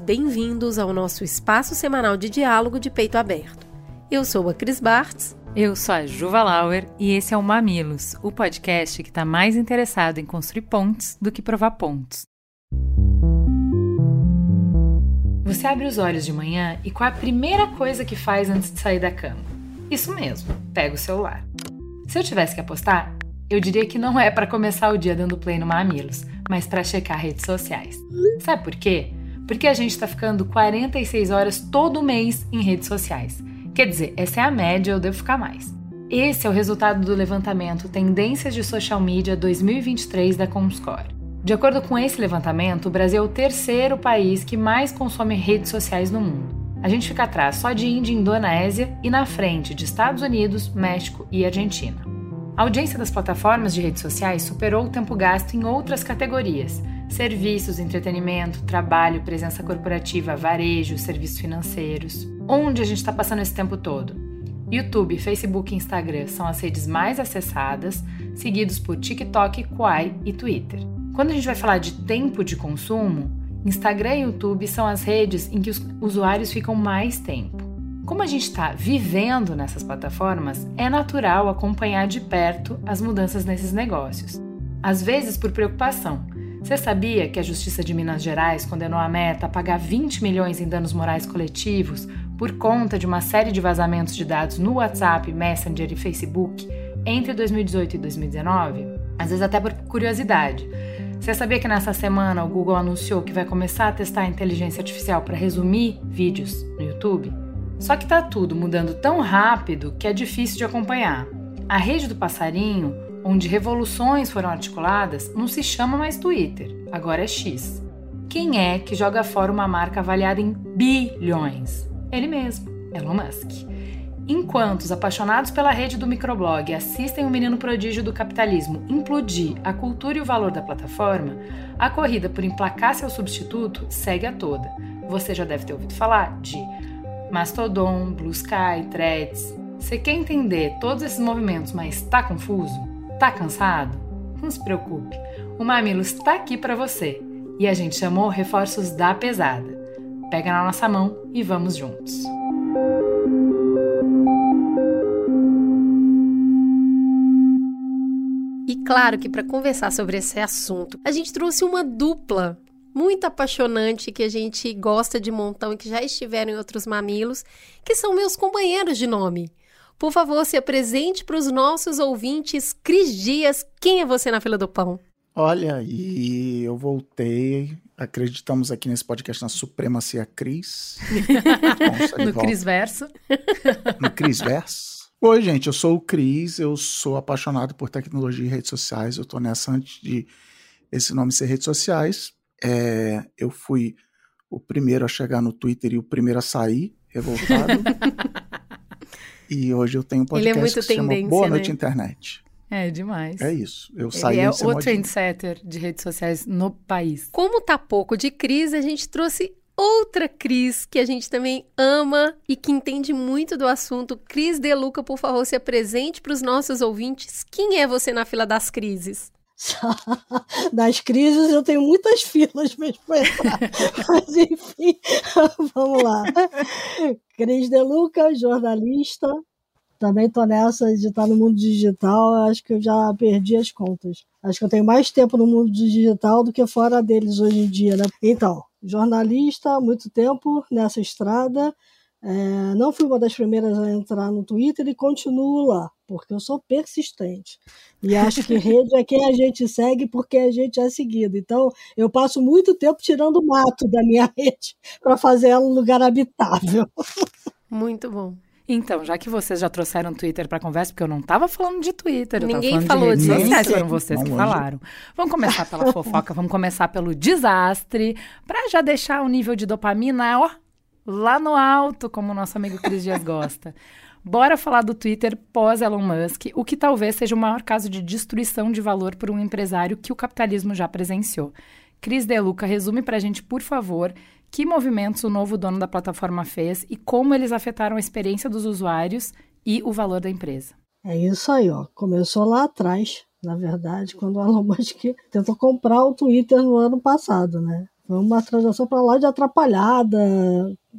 bem-vindos ao nosso espaço semanal de diálogo de peito aberto. Eu sou a Cris Bartz. Eu sou a Juva Lauer e esse é o Mamilos, o podcast que está mais interessado em construir pontes do que provar pontos. Você abre os olhos de manhã e qual é a primeira coisa que faz antes de sair da cama? Isso mesmo, pega o celular. Se eu tivesse que apostar, eu diria que não é para começar o dia dando play no Mamilos, mas para checar redes sociais. Sabe por quê? Porque a gente está ficando 46 horas todo mês em redes sociais. Quer dizer, essa é a média, eu devo ficar mais. Esse é o resultado do levantamento Tendências de Social Media 2023 da Comscore. De acordo com esse levantamento, o Brasil é o terceiro país que mais consome redes sociais no mundo. A gente fica atrás só de Índia e Indonésia e na frente de Estados Unidos, México e Argentina. A audiência das plataformas de redes sociais superou o tempo gasto em outras categorias: serviços, entretenimento, trabalho, presença corporativa, varejo, serviços financeiros. Onde a gente está passando esse tempo todo? YouTube, Facebook e Instagram são as redes mais acessadas, seguidos por TikTok, Quai e Twitter. Quando a gente vai falar de tempo de consumo, Instagram e YouTube são as redes em que os usuários ficam mais tempo. Como a gente está vivendo nessas plataformas, é natural acompanhar de perto as mudanças nesses negócios. Às vezes por preocupação. Você sabia que a Justiça de Minas Gerais condenou a Meta a pagar 20 milhões em danos morais coletivos por conta de uma série de vazamentos de dados no WhatsApp, Messenger e Facebook entre 2018 e 2019? Às vezes até por curiosidade. Você sabia que nessa semana o Google anunciou que vai começar a testar a inteligência artificial para resumir vídeos no YouTube? Só que tá tudo mudando tão rápido que é difícil de acompanhar. A rede do passarinho, onde revoluções foram articuladas, não se chama mais Twitter, agora é X. Quem é que joga fora uma marca avaliada em bilhões? Ele mesmo, Elon Musk. Enquanto os apaixonados pela rede do microblog assistem o menino prodígio do capitalismo implodir a cultura e o valor da plataforma, a corrida por emplacar seu substituto segue a toda. Você já deve ter ouvido falar de Mastodon, Blue Sky, Threads. Você quer entender todos esses movimentos, mas tá confuso? Tá cansado? Não se preocupe, o Mamilos está aqui para você e a gente chamou reforços da pesada. Pega na nossa mão e vamos juntos. E claro que para conversar sobre esse assunto, a gente trouxe uma dupla muito apaixonante que a gente gosta de montão e que já estiveram em outros mamilos, que são meus companheiros de nome. Por favor, se apresente para os nossos ouvintes. Cris Dias, quem é você na fila do pão? Olha, e eu voltei. Acreditamos aqui nesse podcast na supremacia Cris. no Cris Verso. no Cris Verso. Oi, gente, eu sou o Cris, eu sou apaixonado por tecnologia e redes sociais. Eu tô nessa antes de esse nome ser redes sociais. É, eu fui o primeiro a chegar no Twitter e o primeiro a sair, revoltado. e hoje eu tenho um podcast Ele é muito que se chama Boa Noite né? Internet. É demais. É isso. Eu Ele saí é o trendsetter de redes sociais no país. Como tá pouco de Cris, a gente trouxe outra Cris que a gente também ama e que entende muito do assunto. Cris Deluca, por favor, se apresente para os nossos ouvintes. Quem é você na fila das crises? das crises eu tenho muitas filas mesmo para entrar. Mas enfim, vamos lá. Cris De Luca, jornalista. Também estou nessa de estar no mundo digital. Acho que eu já perdi as contas. Acho que eu tenho mais tempo no mundo digital do que fora deles hoje em dia, né? Então, jornalista, muito tempo nessa estrada. É, não fui uma das primeiras a entrar no Twitter e continuo lá, porque eu sou persistente. E acho que rede é quem a gente segue porque a gente é seguido. Então, eu passo muito tempo tirando mato da minha rede para fazer ela um lugar habitável. Muito bom. Então, já que vocês já trouxeram Twitter para conversa, porque eu não estava falando de Twitter, eu Ninguém falando falou de redes sociais, foram vocês que falaram. Vamos começar pela fofoca, vamos começar pelo desastre, para já deixar o nível de dopamina, ó, lá no alto, como o nosso amigo Cris Dias gosta. Bora falar do Twitter pós Elon Musk, o que talvez seja o maior caso de destruição de valor por um empresário que o capitalismo já presenciou. Cris Deluca, resume para a gente, por favor, que movimentos o novo dono da plataforma fez e como eles afetaram a experiência dos usuários e o valor da empresa. É isso aí, ó. Começou lá atrás, na verdade, quando o Elon Musk tentou comprar o Twitter no ano passado, né? Foi uma transação para lá de atrapalhada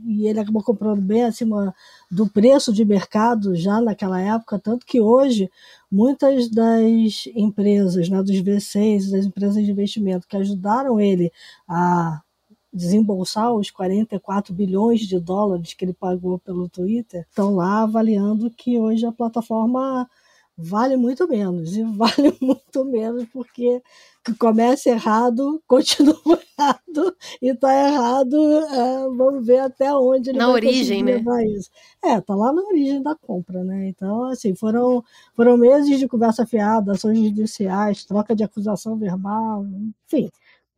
e ele acabou comprando bem acima do preço de mercado já naquela época, tanto que hoje muitas das empresas, né, dos V6, das empresas de investimento que ajudaram ele a desembolsar os 44 bilhões de dólares que ele pagou pelo Twitter, estão lá avaliando que hoje a plataforma vale muito menos. E vale muito menos porque que começa errado, continua errado, e está errado, é, vamos ver até onde ele na vai origem, né? levar isso. É, tá lá na origem da compra, né? Então, assim, foram, foram meses de conversa fiada, ações judiciais, troca de acusação verbal, enfim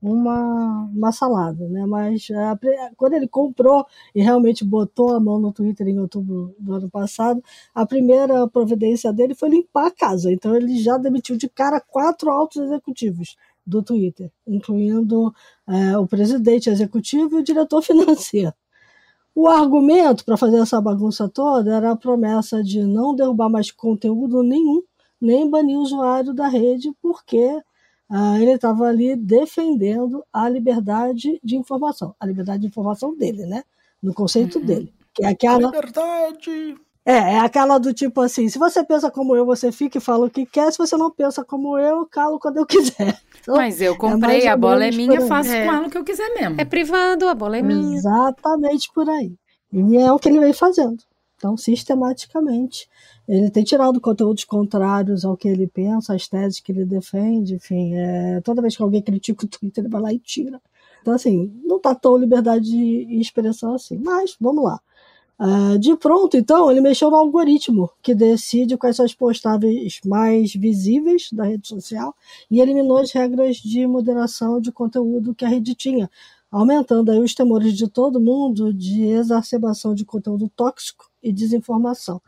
uma, uma salada, né? Mas é, quando ele comprou e realmente botou a mão no Twitter em outubro do ano passado, a primeira providência dele foi limpar a casa. Então ele já demitiu de cara quatro altos executivos do Twitter, incluindo é, o presidente executivo e o diretor financeiro. O argumento para fazer essa bagunça toda era a promessa de não derrubar mais conteúdo nenhum, nem banir o usuário da rede, porque ah, ele estava ali defendendo a liberdade de informação, a liberdade de informação dele, né? No conceito uhum. dele. Que é aquela. Liberdade! É, é aquela do tipo assim: se você pensa como eu, você fica e fala o que quer, se você não pensa como eu, eu calo quando eu quiser. Então, Mas eu é comprei, é a bola é minha, faço é. com ela o que eu quiser mesmo. É privado, a bola é minha. Exatamente por aí. E é o que ele vem fazendo. Então, sistematicamente, ele tem tirado conteúdos contrários ao que ele pensa, às teses que ele defende, enfim, é, toda vez que alguém critica o Twitter, ele vai lá e tira. Então, assim, não está tão liberdade de expressão assim. Mas, vamos lá. Uh, de pronto, então, ele mexeu no algoritmo que decide quais são as postáveis mais visíveis da rede social e eliminou as regras de moderação de conteúdo que a rede tinha, aumentando aí os temores de todo mundo de exacerbação de conteúdo tóxico e desinformação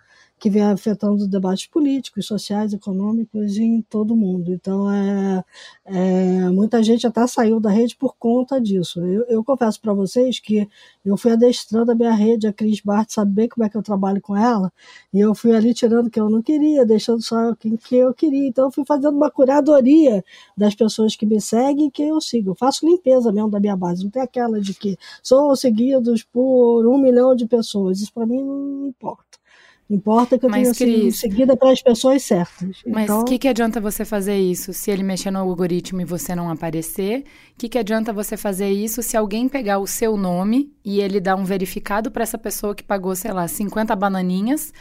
que vem afetando os debates políticos, sociais, econômicos em todo o mundo. Então, é, é, muita gente até saiu da rede por conta disso. Eu, eu confesso para vocês que eu fui adestrando a minha rede, a Cris Bart, saber como é que eu trabalho com ela, e eu fui ali tirando o que eu não queria, deixando só o que, eu queria. Então, eu fui fazendo uma curadoria das pessoas que me seguem e que eu sigo. Eu faço limpeza mesmo da minha base, não tem aquela de que sou seguidos por um milhão de pessoas. Isso para mim não importa. Importa que eu mas, tenha Cris, sido seguida pelas pessoas certas. Mas o então... que, que adianta você fazer isso se ele mexer no algoritmo e você não aparecer? O que, que adianta você fazer isso se alguém pegar o seu nome e ele dar um verificado para essa pessoa que pagou, sei lá, 50 bananinhas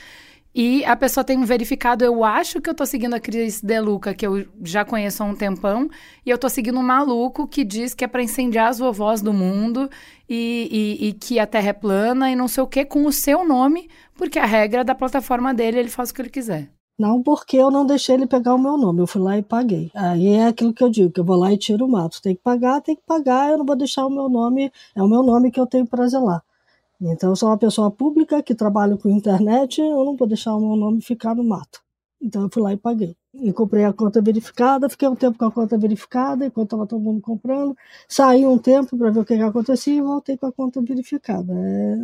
e a pessoa tem um verificado, eu acho que eu tô seguindo a Cris Deluca, que eu já conheço há um tempão, e eu tô seguindo um maluco que diz que é para incendiar as vovós do mundo e, e, e, que a Terra é plana e não sei o que, com o seu nome, porque a regra da plataforma dele, ele faz o que ele quiser. Não porque eu não deixei ele pegar o meu nome, eu fui lá e paguei. Aí é aquilo que eu digo, que eu vou lá e tiro o mato. Tem que pagar, tem que pagar, eu não vou deixar o meu nome, é o meu nome que eu tenho para zelar. Então, eu sou uma pessoa pública que trabalha com internet, eu não vou deixar o meu nome ficar no mato. Então, eu fui lá e paguei e comprei a conta verificada, fiquei um tempo com a conta verificada, enquanto estava todo mundo comprando, saí um tempo para ver o que, que acontecia e voltei com a conta verificada. É,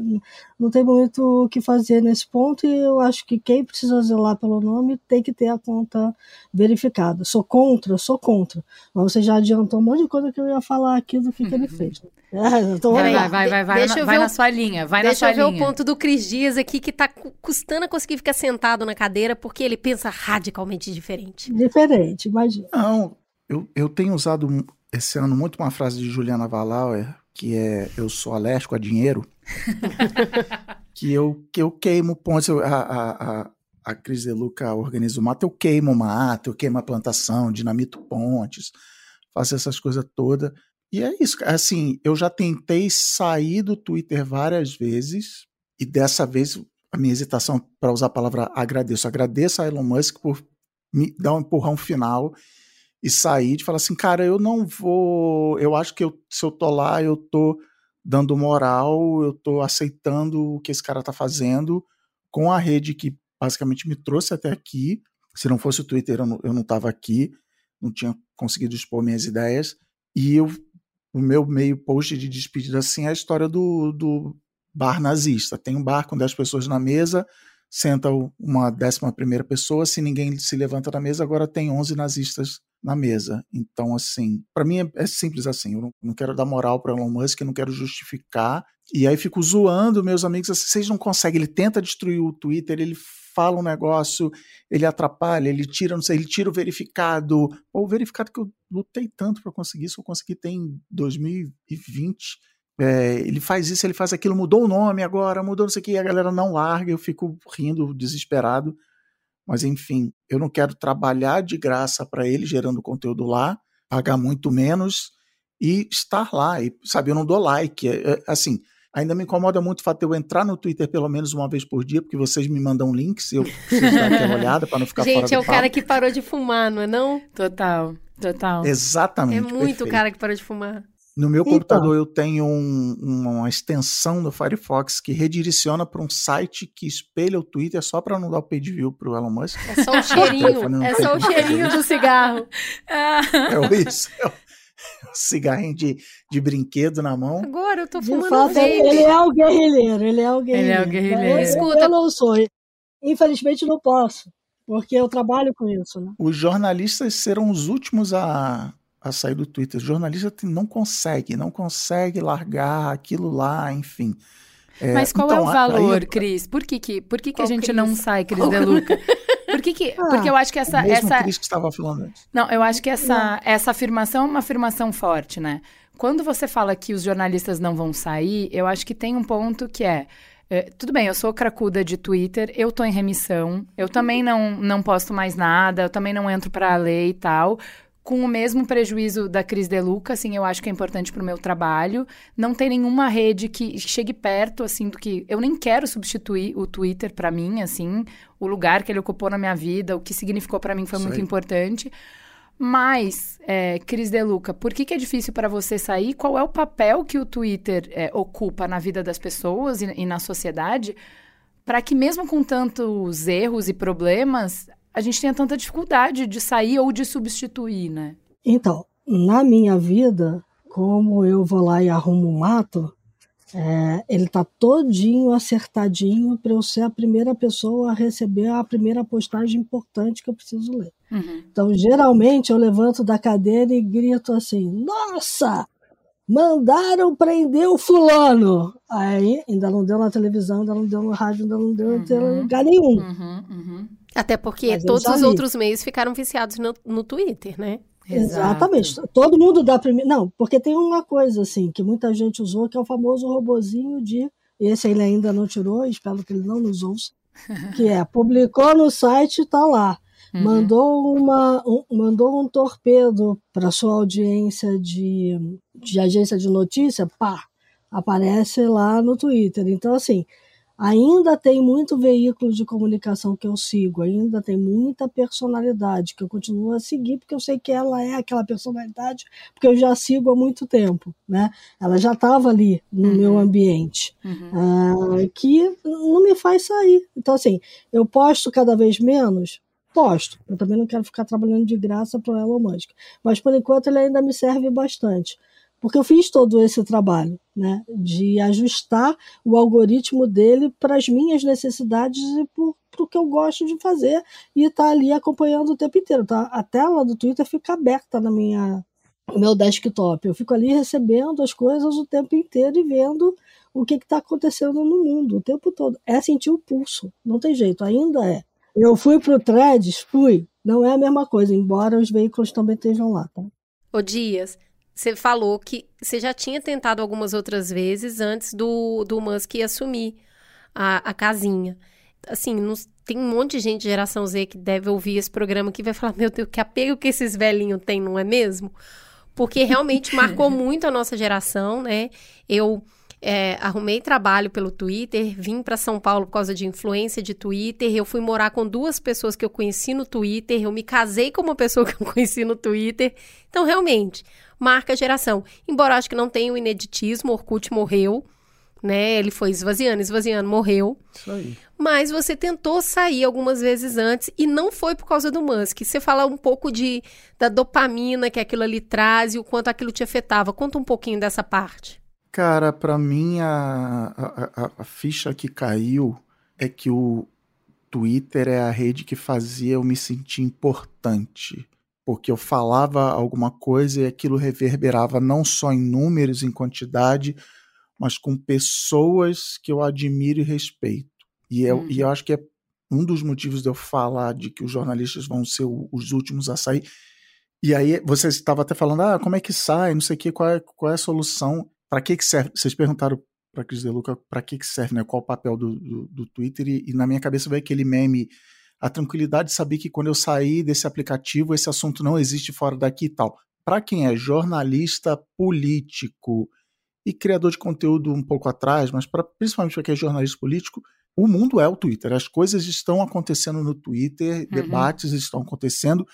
não tem muito o que fazer nesse ponto e eu acho que quem precisa zelar pelo nome tem que ter a conta verificada. Sou contra, sou contra. Mas você já adiantou um monte de coisa que eu ia falar aqui do que, que ele fez. É, então, vai, vai, vai, vai, vai, deixa na, vai na sua linha, vai deixa na sua linha. Eu ver o ponto do Cris Dias aqui, que está custando a conseguir ficar sentado na cadeira, porque ele pensa radicalmente diferente diferente. Diferente, imagina. Não, eu, eu tenho usado esse ano muito uma frase de Juliana Valauer, que é eu sou alérgico a dinheiro, que eu, que eu queimo pontes, a, a, a, a Cris De Luca organiza o mato, eu queimo mato, eu queimo a plantação, dinamito pontes, faço essas coisas todas. E é isso, assim, eu já tentei sair do Twitter várias vezes, e dessa vez a minha hesitação para usar a palavra agradeço. Agradeço a Elon Musk por me dar um empurrão final e sair de falar assim, cara, eu não vou. Eu acho que eu, se eu tô lá, eu tô dando moral, eu estou aceitando o que esse cara está fazendo com a rede que basicamente me trouxe até aqui. Se não fosse o Twitter, eu não estava aqui, não tinha conseguido expor minhas ideias. E eu, o meu meio post de despedida assim é a história do, do bar nazista. Tem um bar com 10 pessoas na mesa, senta uma décima primeira pessoa, se ninguém se levanta da mesa, agora tem 11 nazistas na mesa. Então, assim, para mim é, é, simples assim. Eu não, não quero dar moral para Elon Musk, não quero justificar. E aí fico zoando meus amigos assim, vocês não conseguem. Ele tenta destruir o Twitter, ele fala um negócio, ele atrapalha, ele tira, não sei, ele tira o verificado. Ou o verificado que eu lutei tanto para conseguir isso, eu consegui ter em 2020. É, ele faz isso, ele faz aquilo, mudou o nome agora, mudou não sei o que, a galera não larga, eu fico rindo, desesperado. Mas enfim, eu não quero trabalhar de graça para ele gerando conteúdo lá, pagar muito menos e estar lá. E, sabe, eu não dou like. É, é, assim, ainda me incomoda muito o fato de eu entrar no Twitter pelo menos uma vez por dia, porque vocês me mandam links e eu preciso dar aquela olhada para não ficar Gente, fora Gente, é o papo. cara que parou de fumar, não é não? Total, total. Exatamente. É muito perfeito. o cara que parou de fumar. No meu então, computador eu tenho um, uma extensão do Firefox que redireciona para um site que espelha o Twitter só para não dar o page view pro Elon Musk. É só o cheirinho, é só o cheirinho do cigarro. É isso. É o cigarrinho de, de brinquedo na mão. Agora eu tô De fumando fato, gente. ele é o guerrilheiro, ele é o guerrilheiro. Ele é o guerrilheiro. Eu, Escuta. eu não sou. Infelizmente não posso, porque eu trabalho com isso, né? Os jornalistas serão os últimos a, a sair do Twitter. O jornalista não consegue, não consegue largar aquilo lá, enfim. É, Mas qual então, é o valor, aí, Cris? Por que, que, por que, que a Qual gente Cris? não sai, Cris De Luca? Por que que, Ah, porque eu acho que essa, o mesmo essa, Cris que estava falando antes. Não, eu acho que essa, essa afirmação é uma afirmação forte, né? Quando você fala que os jornalistas não vão sair, eu acho que tem um ponto que é. é, tudo bem, eu sou cracuda de Twitter, eu tô em remissão, eu também não, não posto mais nada, eu também não entro pra lei e tal. Com o mesmo prejuízo da Cris De Luca, assim, eu acho que é importante pro meu trabalho. Não tem nenhuma rede que chegue perto, assim, do que... Eu nem quero substituir o Twitter pra mim, assim, o lugar que ele ocupou na minha vida, o que significou pra mim foi muito importante. Mas, é, Cris De Luca, por que, que é difícil para você sair? Qual é o papel que o Twitter é, ocupa na vida das pessoas e, e na sociedade para que, mesmo com tantos erros e problemas, a gente tenha tanta dificuldade de sair ou de substituir, né? Então, na minha vida, como eu vou lá e arrumo um mato, é, ele tá todinho acertadinho para eu ser a primeira pessoa a receber a primeira postagem importante que eu preciso ler. Uhum. Então, geralmente, eu levanto da cadeira e grito assim: Nossa! Mandaram prender o fulano! Aí, ainda não deu na televisão, ainda não deu no rádio, ainda não deu em Uhum. lugar nenhum. Uhum, uhum. Até porque Mas todos os outros meios ficaram viciados no, no Twitter, né? Exatamente. Todo mundo dá primeiro. Não, porque tem uma coisa assim que muita gente usou, que é o famoso robozinho de. Esse ele ainda não tirou, espero que ele não nos ouça. Que é, publicou no site, tá lá. Uhum. Mandou, uma, um, mandou um torpedo para sua audiência de, de agência de notícia, pá, aparece lá no Twitter. Então, assim, ainda tem muito veículo de comunicação que eu sigo, ainda tem muita personalidade que eu continuo a seguir, porque eu sei que ela é aquela personalidade, porque eu já sigo há muito tempo, né? Ela já estava ali no Uhum. meu ambiente, Uhum. ah, que não me faz sair. Então, assim, eu posto cada vez menos, posto. Eu também não quero ficar trabalhando de graça para o Elon Musk, mas por enquanto ele ainda me serve bastante. Porque eu fiz todo esse trabalho, né, de ajustar o algoritmo dele para as minhas necessidades e para o que eu gosto de fazer e estar ali acompanhando o tempo inteiro. Tá? A tela do Twitter fica aberta na minha no meu desktop. Eu fico ali recebendo as coisas o tempo inteiro e vendo o que está acontecendo no mundo o tempo todo. É sentir o pulso, não tem jeito, ainda é. Eu fui para o Threads, fui. Não é a mesma coisa, embora os veículos também estejam lá. Tá? Ô Dias, você falou que você já tinha tentado algumas outras vezes antes do, do Musk assumir a, a casinha. Assim, nos- tem um monte de gente de geração Z que deve ouvir esse programa que vai falar, meu Deus, que apego que esses velhinhos têm, não é mesmo? Porque realmente marcou muito a nossa geração, né? Eu é, arrumei trabalho pelo Twitter, vim para São Paulo por causa de influência de Twitter, eu fui morar com duas pessoas que eu conheci no Twitter, eu me casei com uma pessoa que eu conheci no Twitter. Então, realmente, marca a geração. Embora acho que não tenha o ineditismo, Orkut morreu, né? Ele foi esvaziando, esvaziando, morreu. Isso aí. Mas você tentou sair algumas vezes antes e não foi por causa do Musk. Você fala um pouco de da dopamina que aquilo ali traz e o quanto aquilo te afetava. Conta um pouquinho dessa parte. Cara, para mim a, a, a, ficha que caiu é que o Twitter é a rede que fazia eu me sentir importante. Porque eu falava alguma coisa e aquilo reverberava não só em números, em quantidade, mas com pessoas que eu admiro e respeito. E eu, uhum. e eu acho que é um dos motivos de eu falar de que os jornalistas vão ser os últimos a sair. E aí, você estava até falando, ah, como é que sai, não sei o que, qual é, qual é a solução, para que que serve? Vocês perguntaram para Cris De Luca para que que serve, né, qual o papel do, do, do Twitter, e, e, na minha cabeça veio aquele meme, a tranquilidade de saber que quando eu sair desse aplicativo, esse assunto não existe fora daqui e tal. Para quem é jornalista político, e criador de conteúdo um pouco atrás, mas pra, principalmente para quem é jornalista político, o mundo é o Twitter. As coisas estão acontecendo no Twitter, uhum. debates estão acontecendo,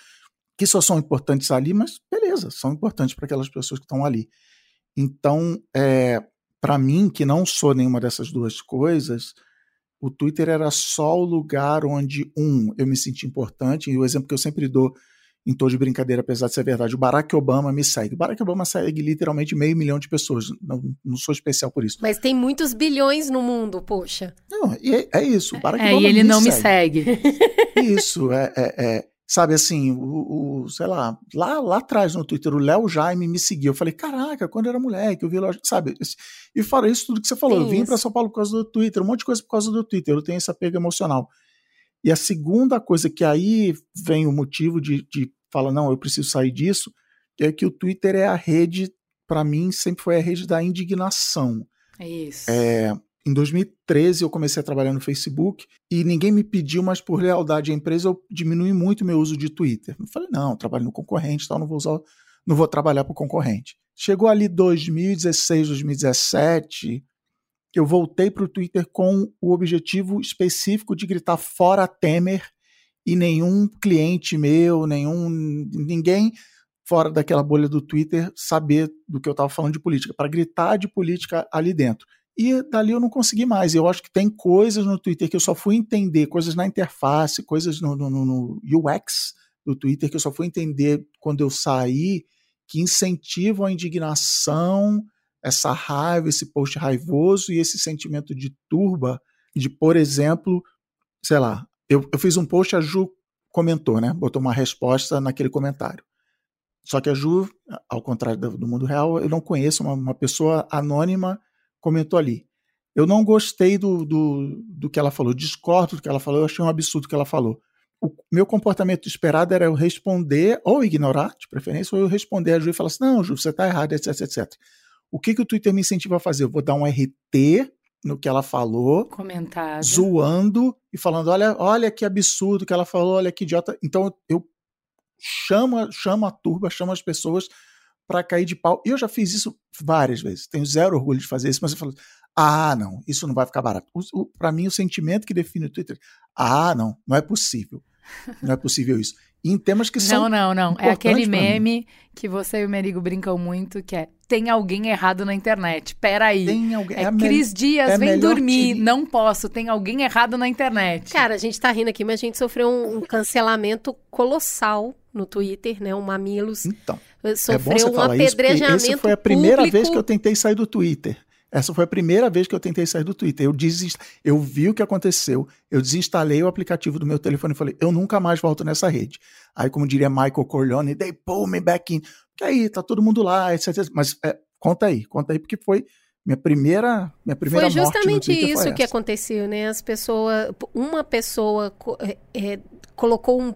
que só são importantes ali, mas beleza, são importantes para aquelas pessoas que estão ali. Então, é, para mim, que não sou nenhuma dessas duas coisas, o Twitter era só o lugar onde, um, eu me senti importante, e o exemplo que eu sempre dou em tom de brincadeira, apesar de ser verdade. O Barack Obama me segue. O Barack Obama segue literalmente meio milhão de pessoas. Não, não sou especial por isso. Mas tem muitos bilhões no mundo, poxa. Não, é, é isso. O Barack é, Obama e ele me não segue. me segue. Isso, é, é, é sabe assim, o, o, sei lá, lá, lá atrás no Twitter, o Léo Jaime me seguiu. Eu falei, caraca, quando eu era moleque, eu vi lá, sabe? E fora isso, tudo que você falou, Sim, eu vim para São Paulo por causa do Twitter, um monte de coisa por causa do Twitter, eu tenho esse apego emocional. E a segunda coisa que aí vem o motivo de, de fala, não, eu preciso sair disso, é que o Twitter é a rede, para mim, sempre foi a rede da indignação. É isso. É, em 2013 eu comecei a trabalhar no Facebook e ninguém me pediu, mas por lealdade à empresa eu diminui muito meu uso de Twitter. Eu falei, não, eu trabalho no concorrente, tal, não vou usar, não vou trabalhar para o concorrente. Chegou ali 2016, 2017, eu voltei para o Twitter com o objetivo específico de gritar fora Temer e nenhum cliente meu, nenhum ninguém fora daquela bolha do Twitter saber do que eu estava falando de política, para gritar de política ali dentro. E dali eu não consegui mais. Eu acho que tem coisas no Twitter que eu só fui entender, coisas na interface, coisas no, no, no UX do Twitter que eu só fui entender quando eu saí, que incentivam a indignação, essa raiva, esse post raivoso e esse sentimento de turba, de, por exemplo, sei lá, eu, eu fiz um post, a Ju comentou, né? Botou uma resposta naquele comentário. Só que a Ju, ao contrário do, do mundo real, eu não conheço uma, uma, pessoa anônima comentou ali. Eu não gostei do, do, do que ela falou, discordo do que ela falou, eu achei um absurdo o que ela falou. O meu comportamento esperado era eu responder, ou ignorar, de preferência, ou eu responder a Ju e falar assim: não, Ju, você está errado, etc, etc. O que, que o Twitter me incentiva a fazer? Eu vou dar um RT no que ela falou, Comentado. zoando e falando: olha, olha que absurdo que ela falou, olha que idiota. Então eu chamo, chamo a turba, chamo as pessoas para cair de pau. E eu já fiz isso várias vezes. Tenho zero orgulho de fazer isso, mas eu falo: ah, não, isso não vai ficar barato. Para mim, o sentimento que define o Twitter: ah, não, não é possível. Não é possível isso. E em temas que são. Não, não, não. É aquele meme que você e o Merigo brincam muito, que é tem alguém errado na internet. Peraí. Tem alguém. É, é Cris Dias, é vem dormir. Que... Não posso, tem alguém errado na internet. Cara, a gente tá rindo aqui, mas a gente sofreu um, um cancelamento colossal no Twitter, né? O Mamilos. Então. Sofreu é um apedrejamento. Isso, essa foi a primeira público. vez que eu tentei sair do Twitter. Essa foi a primeira vez que eu tentei sair do Twitter. Eu, desinst... eu vi o que aconteceu, eu desinstalei o aplicativo do meu telefone e falei, eu nunca mais volto nessa rede. Aí, como diria Michael Corleone, they pull me back in. Porque aí tá todo mundo lá, etc. Mas é, conta aí, conta aí, porque foi minha primeira, minha primeira Foi justamente isso que aconteceu, né? As pessoas, uma pessoa é, é, colocou um,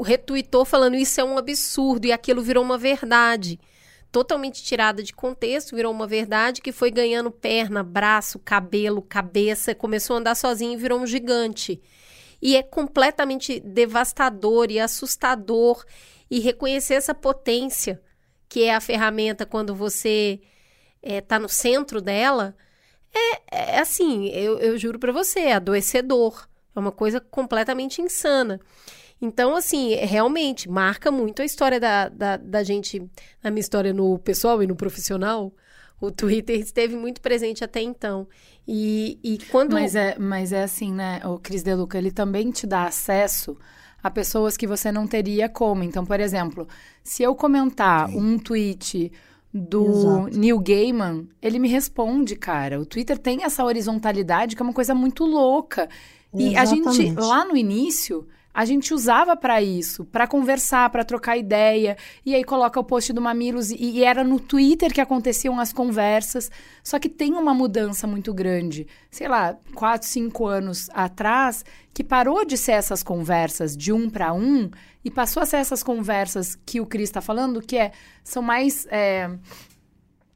retweetou falando isso é um absurdo e aquilo virou uma verdade totalmente tirada de contexto, virou uma verdade que foi ganhando perna, braço, cabelo, cabeça, começou a andar sozinho e virou um gigante. E é completamente devastador e assustador e reconhecer essa potência que é a ferramenta quando você está eh, é, no centro dela, é, é assim, eu, eu juro para você, é adoecedor. É uma coisa completamente insana. Então, assim, realmente marca muito a história da, da, da gente, a minha história no pessoal e no profissional. O Twitter esteve muito presente até então. E, e quando. Mas é, mas é assim, né, o Cris Deluca, ele também te dá acesso a pessoas que você não teria como. Então, por exemplo, se eu comentar Sim. um tweet do Exato. Neil Gaiman, ele me responde, cara. O Twitter tem essa horizontalidade que é uma coisa muito louca. E Exatamente. a gente, lá no início, a gente usava para isso, para conversar, para trocar ideia. E aí coloca o post do Mamilos e, e, era no Twitter que aconteciam as conversas. Só que tem uma mudança muito grande. Sei lá, quatro, cinco anos atrás, que parou de ser essas conversas de um para um e passou a ser essas conversas que o Cris está falando, que é, são mais. É,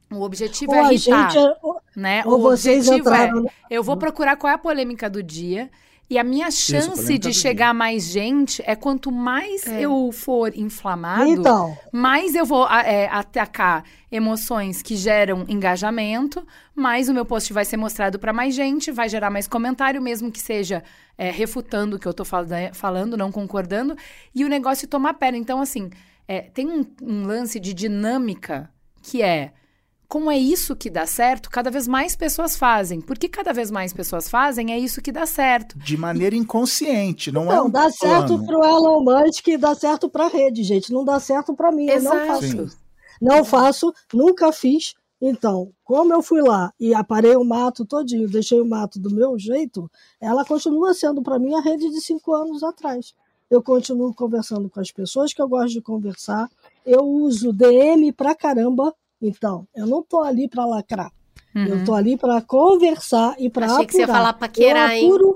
o objetivo ou é irritar, gente, né? o objetivo é, eu vou procurar qual é a polêmica do dia e a minha chance Isso, de chegar a mais gente é quanto mais é. eu for inflamado, então. mais eu vou é, atacar emoções que geram engajamento, mais o meu post vai ser mostrado para mais gente, vai gerar mais comentário, mesmo que seja é, refutando o que eu tô falando, não concordando, e o negócio toma perna. Então, assim, é, tem um, um lance de dinâmica que é como é isso que dá certo, cada vez mais pessoas fazem. Porque cada vez mais pessoas fazem, é isso que dá certo. De maneira inconsciente, não, é não é um dá certo para o Elon Musk e dá certo para a rede, gente. Não dá certo para mim. Exato. Eu não faço Sim. Não faço, nunca fiz. Então, como eu fui lá e aparei o mato todinho, deixei o mato do meu jeito, ela continua sendo para mim a rede de cinco anos atrás. Eu continuo conversando com as pessoas que eu gosto de conversar. Eu uso DM pra caramba então, eu não tô ali para lacrar. Uhum. Eu tô ali para conversar e para apurar. Achei que você ia falar paquerar, eu apuro, hein?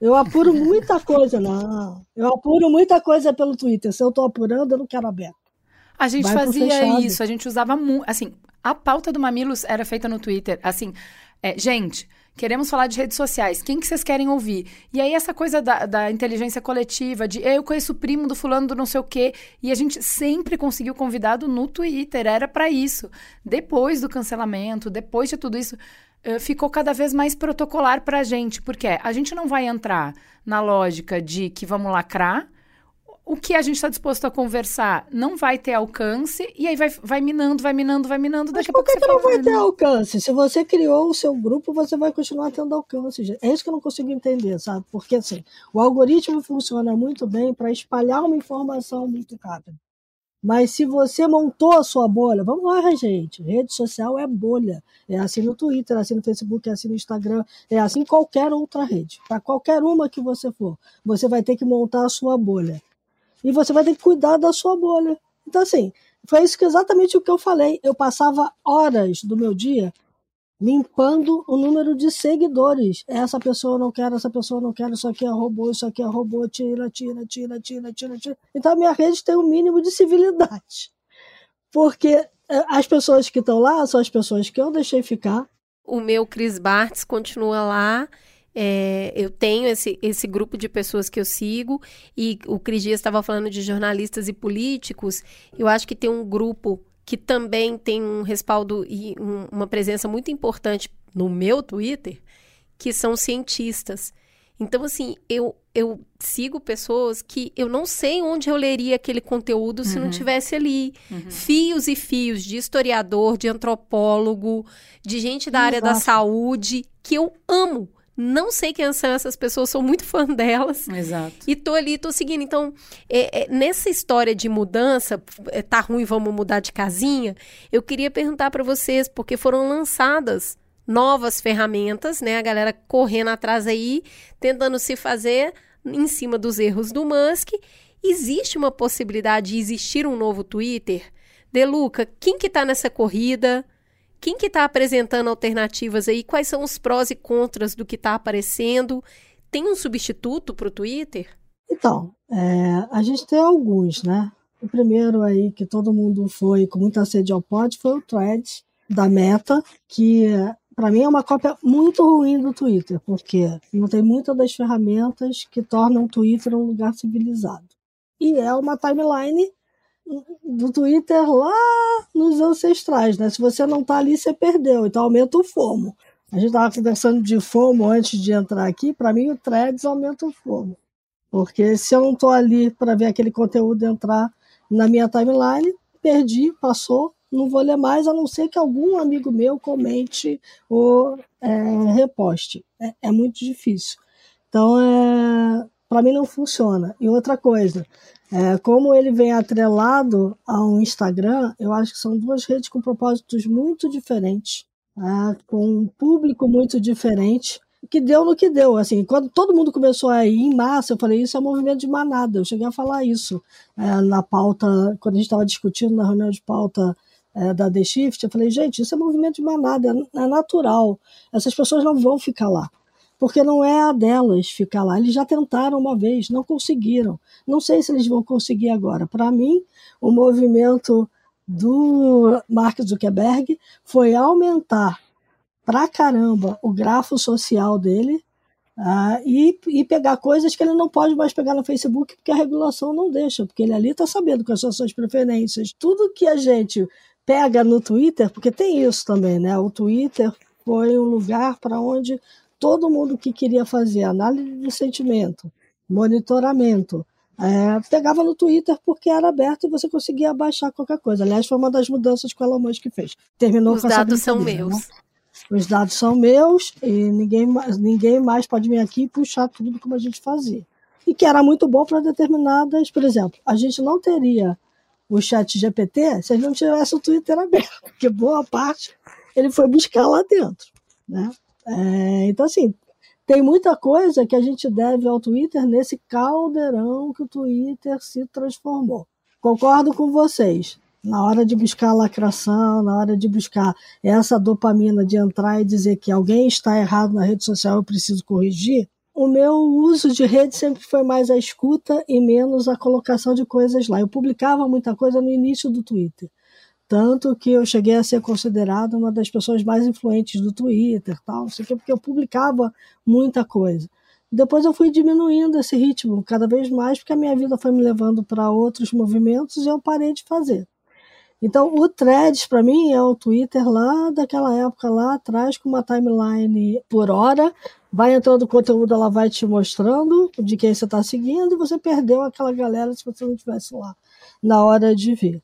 Eu apuro muita coisa, não. Eu apuro muita coisa pelo Twitter. Se eu tô apurando, eu não quero aberto. A gente Vai fazia isso, a gente usava muito. Assim, a pauta do Mamilos era feita no Twitter. Assim, é, gente, Queremos falar de redes sociais. Quem que vocês querem ouvir? E aí, essa coisa da, da inteligência coletiva, de eu conheço o primo do fulano do não sei o quê. E a gente sempre conseguiu convidado no Twitter. Era para isso. Depois do cancelamento, depois de tudo isso, uh, ficou cada vez mais protocolar pra gente. Porque a gente não vai entrar na lógica de que vamos lacrar o que a gente está disposto a conversar não vai ter alcance, e aí vai, vai minando, vai minando, vai minando. Mas por que, que não vai ter alcance? Se você criou o seu grupo, você vai continuar tendo alcance. É isso que eu não consigo entender, sabe? Porque assim, o algoritmo funciona muito bem para espalhar uma informação muito rápida. Mas se você montou a sua bolha, vamos lá, gente. Rede social é bolha. É assim no Twitter, é assim no Facebook, é assim no Instagram, é assim em qualquer outra rede. Para qualquer uma que você for, você vai ter que montar a sua bolha e você vai ter que cuidar da sua bolha. Então, assim, foi isso que exatamente o que eu falei. Eu passava horas do meu dia limpando o número de seguidores. Essa pessoa não quer, essa pessoa não quer, isso aqui é robô, isso aqui é robô, tira, tira, tira, tira, tira, tira. Então a minha rede tem um mínimo de civilidade. Porque eh, as pessoas que estão lá são as pessoas que eu deixei ficar. O meu Cris Bartz continua lá é, eu tenho esse, esse grupo de pessoas que eu sigo, e o Cris Dias estava falando de jornalistas e políticos. Eu acho que tem um grupo que também tem um respaldo e um, uma presença muito importante no meu Twitter, que são cientistas. Então, assim, eu, eu sigo pessoas que eu não sei onde eu leria aquele conteúdo se uhum. não tivesse ali. Uhum. Fios e fios de historiador, de antropólogo, de gente da Exato. área da saúde, que eu amo. Não sei quem são essas pessoas, sou muito fã delas. Exato. E tô ali, tô seguindo. Então, é, é, nessa história de mudança, é, tá ruim, vamos mudar de casinha, eu queria perguntar para vocês, porque foram lançadas novas ferramentas, né? A galera correndo atrás aí, tentando se fazer em cima dos erros do Musk. Existe uma possibilidade de existir um novo Twitter? Deluca, quem que tá nessa corrida? Quem que está apresentando alternativas aí? Quais são os prós e contras do que está aparecendo? Tem um substituto para o Twitter? Então, é, a gente tem alguns, né? O primeiro aí que todo mundo foi com muita sede ao pote foi o Thread da Meta, que para mim é uma cópia muito ruim do Twitter, porque não tem muitas das ferramentas que tornam o Twitter um lugar civilizado. E é uma timeline do Twitter lá nos ancestrais, né? Se você não tá ali, você perdeu. Então aumenta o FOMO. A gente estava conversando de FOMO antes de entrar aqui. Para mim, o Threads aumenta o FOMO. Porque se eu não estou ali para ver aquele conteúdo entrar na minha timeline, perdi, passou, não vou ler mais, a não ser que algum amigo meu comente ou é, reposte. É, é, muito difícil. Então, é, para mim não funciona. E outra coisa, é, como ele vem atrelado ao Instagram, eu acho que são duas redes com propósitos muito diferentes, é, com um público muito diferente que deu no que deu. Assim, quando todo mundo começou a ir em massa, eu falei, isso é um movimento de manada. Eu cheguei a falar isso é, na pauta, quando a gente estava discutindo na reunião de pauta é, da The Shift, eu falei, gente, isso é movimento de manada, é, é natural. Essas pessoas não vão ficar lá. Porque não é a delas ficar lá. Eles já tentaram uma vez, não conseguiram. Não sei se eles vão conseguir agora. Para mim, o movimento do Mark Zuckerberg foi aumentar pra caramba o grafo social dele uh, e, e pegar coisas que ele não pode mais pegar no Facebook porque a regulação não deixa, porque ele ali está sabendo quais são as suas preferências. Tudo que a gente pega no Twitter, porque tem isso também, né? O Twitter foi um lugar para onde todo mundo que queria fazer análise de sentimento, monitoramento, é, pegava no Twitter porque era aberto e você conseguia baixar qualquer coisa. Aliás, foi uma das mudanças que o Elon Musk fez. Terminou Os com dados são né? meus. Né? Os dados são meus e ninguém mais, ninguém mais pode vir aqui e puxar tudo como a gente fazia. E que era muito bom para determinadas, por exemplo, a gente não teria o chat GPT se a gente não tivesse o Twitter aberto, porque boa parte ele foi buscar lá dentro. Né? É, então, assim, tem muita coisa que a gente deve ao Twitter nesse caldeirão que o Twitter se transformou. Concordo com vocês na hora de buscar lacração, na hora de buscar essa dopamina de entrar e dizer que alguém está errado na rede social, eu preciso corrigir, o meu uso de rede sempre foi mais a escuta e menos a colocação de coisas lá. Eu publicava muita coisa no início do Twitter. Tanto que eu cheguei a ser considerada uma das pessoas mais influentes do Twitter, tal, não sei o quê, porque eu publicava muita coisa. Depois eu fui diminuindo esse ritmo cada vez mais, porque a minha vida foi me levando para outros movimentos e eu parei de fazer. Então, o Threads, para mim, é o Twitter lá daquela época lá atrás, com uma timeline por hora. Vai entrando conteúdo, ela vai te mostrando de quem você está seguindo, e você perdeu aquela galera se você não estivesse lá na hora de ver.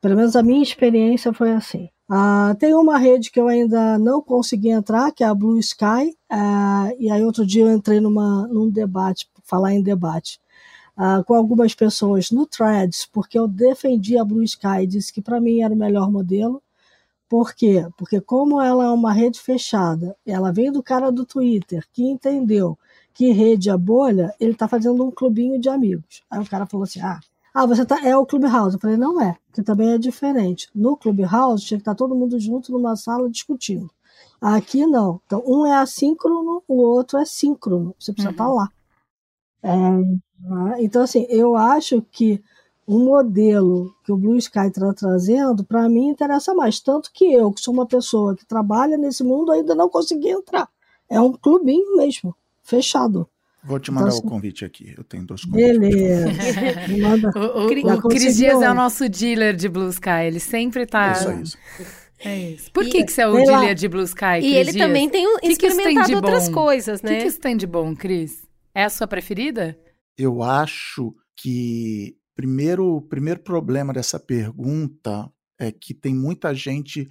Pelo menos a minha experiência foi assim. Uh, tem uma rede que eu ainda não consegui entrar, que é a Blue Sky. Uh, e aí, outro dia, eu entrei numa, num debate, falar em debate uh, com algumas pessoas no Threads, porque eu defendi a Blue Sky, disse que para mim era o melhor modelo. Por quê? Porque como ela é uma rede fechada, ela vem do cara do Twitter, que entendeu que rede é bolha, ele está fazendo um clubinho de amigos. Aí o cara falou assim, ah, ah, você tá, é o Clubhouse. Eu falei, não é, que também é diferente. No Clubhouse tinha que estar tá todo mundo junto numa sala discutindo. Aqui não. Então, um é assíncrono, o outro é síncrono. Você precisa estar tá uhum. tá lá. É, né? Então, assim, eu acho que o modelo que o Blue Sky está trazendo, para mim, interessa mais. Tanto que eu, que sou uma pessoa que trabalha nesse mundo, ainda não consegui entrar. É um clubinho mesmo, fechado. Vou te mandar então, o convite aqui. Eu tenho dois convites. Beleza. manda. o, o, o Cris Dias é o nosso dealer de Blue Sky. Ele sempre está. Isso, é isso. É isso. Por que, que você é o dealer lá. de Blue Sky? E ele Dias? também tem experimentado que que outras coisas, né? O que, que isso tem de bom, Cris? É a sua preferida? eu acho que primeiro primeiro problema dessa pergunta é que tem muita gente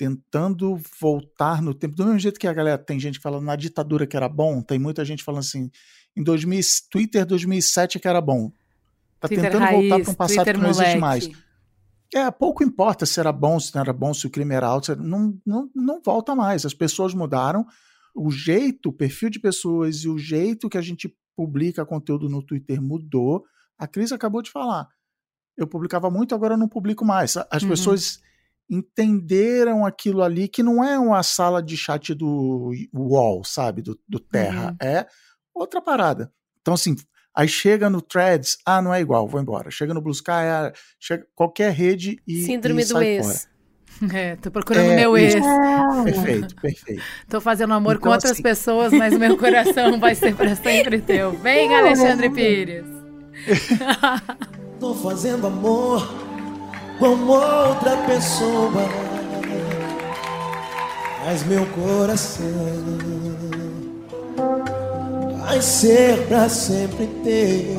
tentando voltar no tempo do mesmo jeito que a galera tem gente falando na ditadura que era bom, tem muita gente falando assim em 2000, Twitter 2007 que era bom. Tá Twitter tentando raiz, voltar para um passado Twitter que não moleque. existe mais. É, pouco importa se era bom, se não era bom, se o crime era alto, não, não, não volta mais. As pessoas mudaram, o jeito, o perfil de pessoas e o jeito que a gente publica conteúdo no Twitter mudou. A Cris acabou de falar. Eu publicava muito, agora eu não publico mais. As uhum. pessoas entenderam aquilo ali que não é uma sala de chat do UOL, sabe? Do, do Terra. Uhum. É outra parada. Então, assim, aí chega no Threads, ah, não é igual, vou embora. Chega no Blue Sky, ah, chega qualquer rede e, Síndrome e do sai ex. fora. É, tô procurando é, meu ex. Perfeito, perfeito. Tô fazendo amor então, com outras assim... pessoas, mas meu coração vai ser para sempre teu. Vem, Alexandre Pires. Tô fazendo amor com outra pessoa, mas meu coração vai ser pra sempre ter.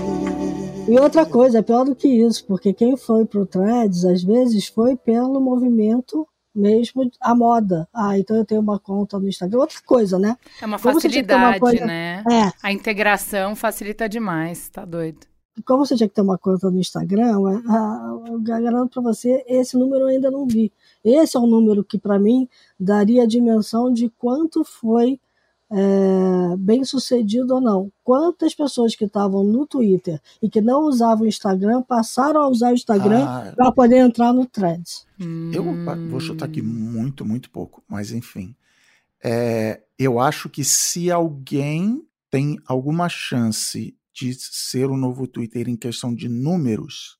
E outra coisa, é pior do que isso, porque quem foi pro Threads, às vezes, foi pelo movimento mesmo a moda. Ah, então eu tenho uma conta no Instagram. Outra coisa, né? É uma ter uma facilidade, coisa- né? É, A integração facilita demais, tá doido. Como você tinha que ter uma conta no Instagram, é, ah, eu garanto para você, esse número eu ainda não vi. Esse é um número que, para mim, daria a dimensão de quanto foi é, bem sucedido ou não. Quantas pessoas que estavam no Twitter e que não usavam o Instagram passaram a usar o Instagram Ah, para poder entrar no Threads. Eu vou chutar aqui muito, muito pouco, mas enfim. É, eu acho que se alguém tem alguma chance de ser o novo Twitter em questão de números,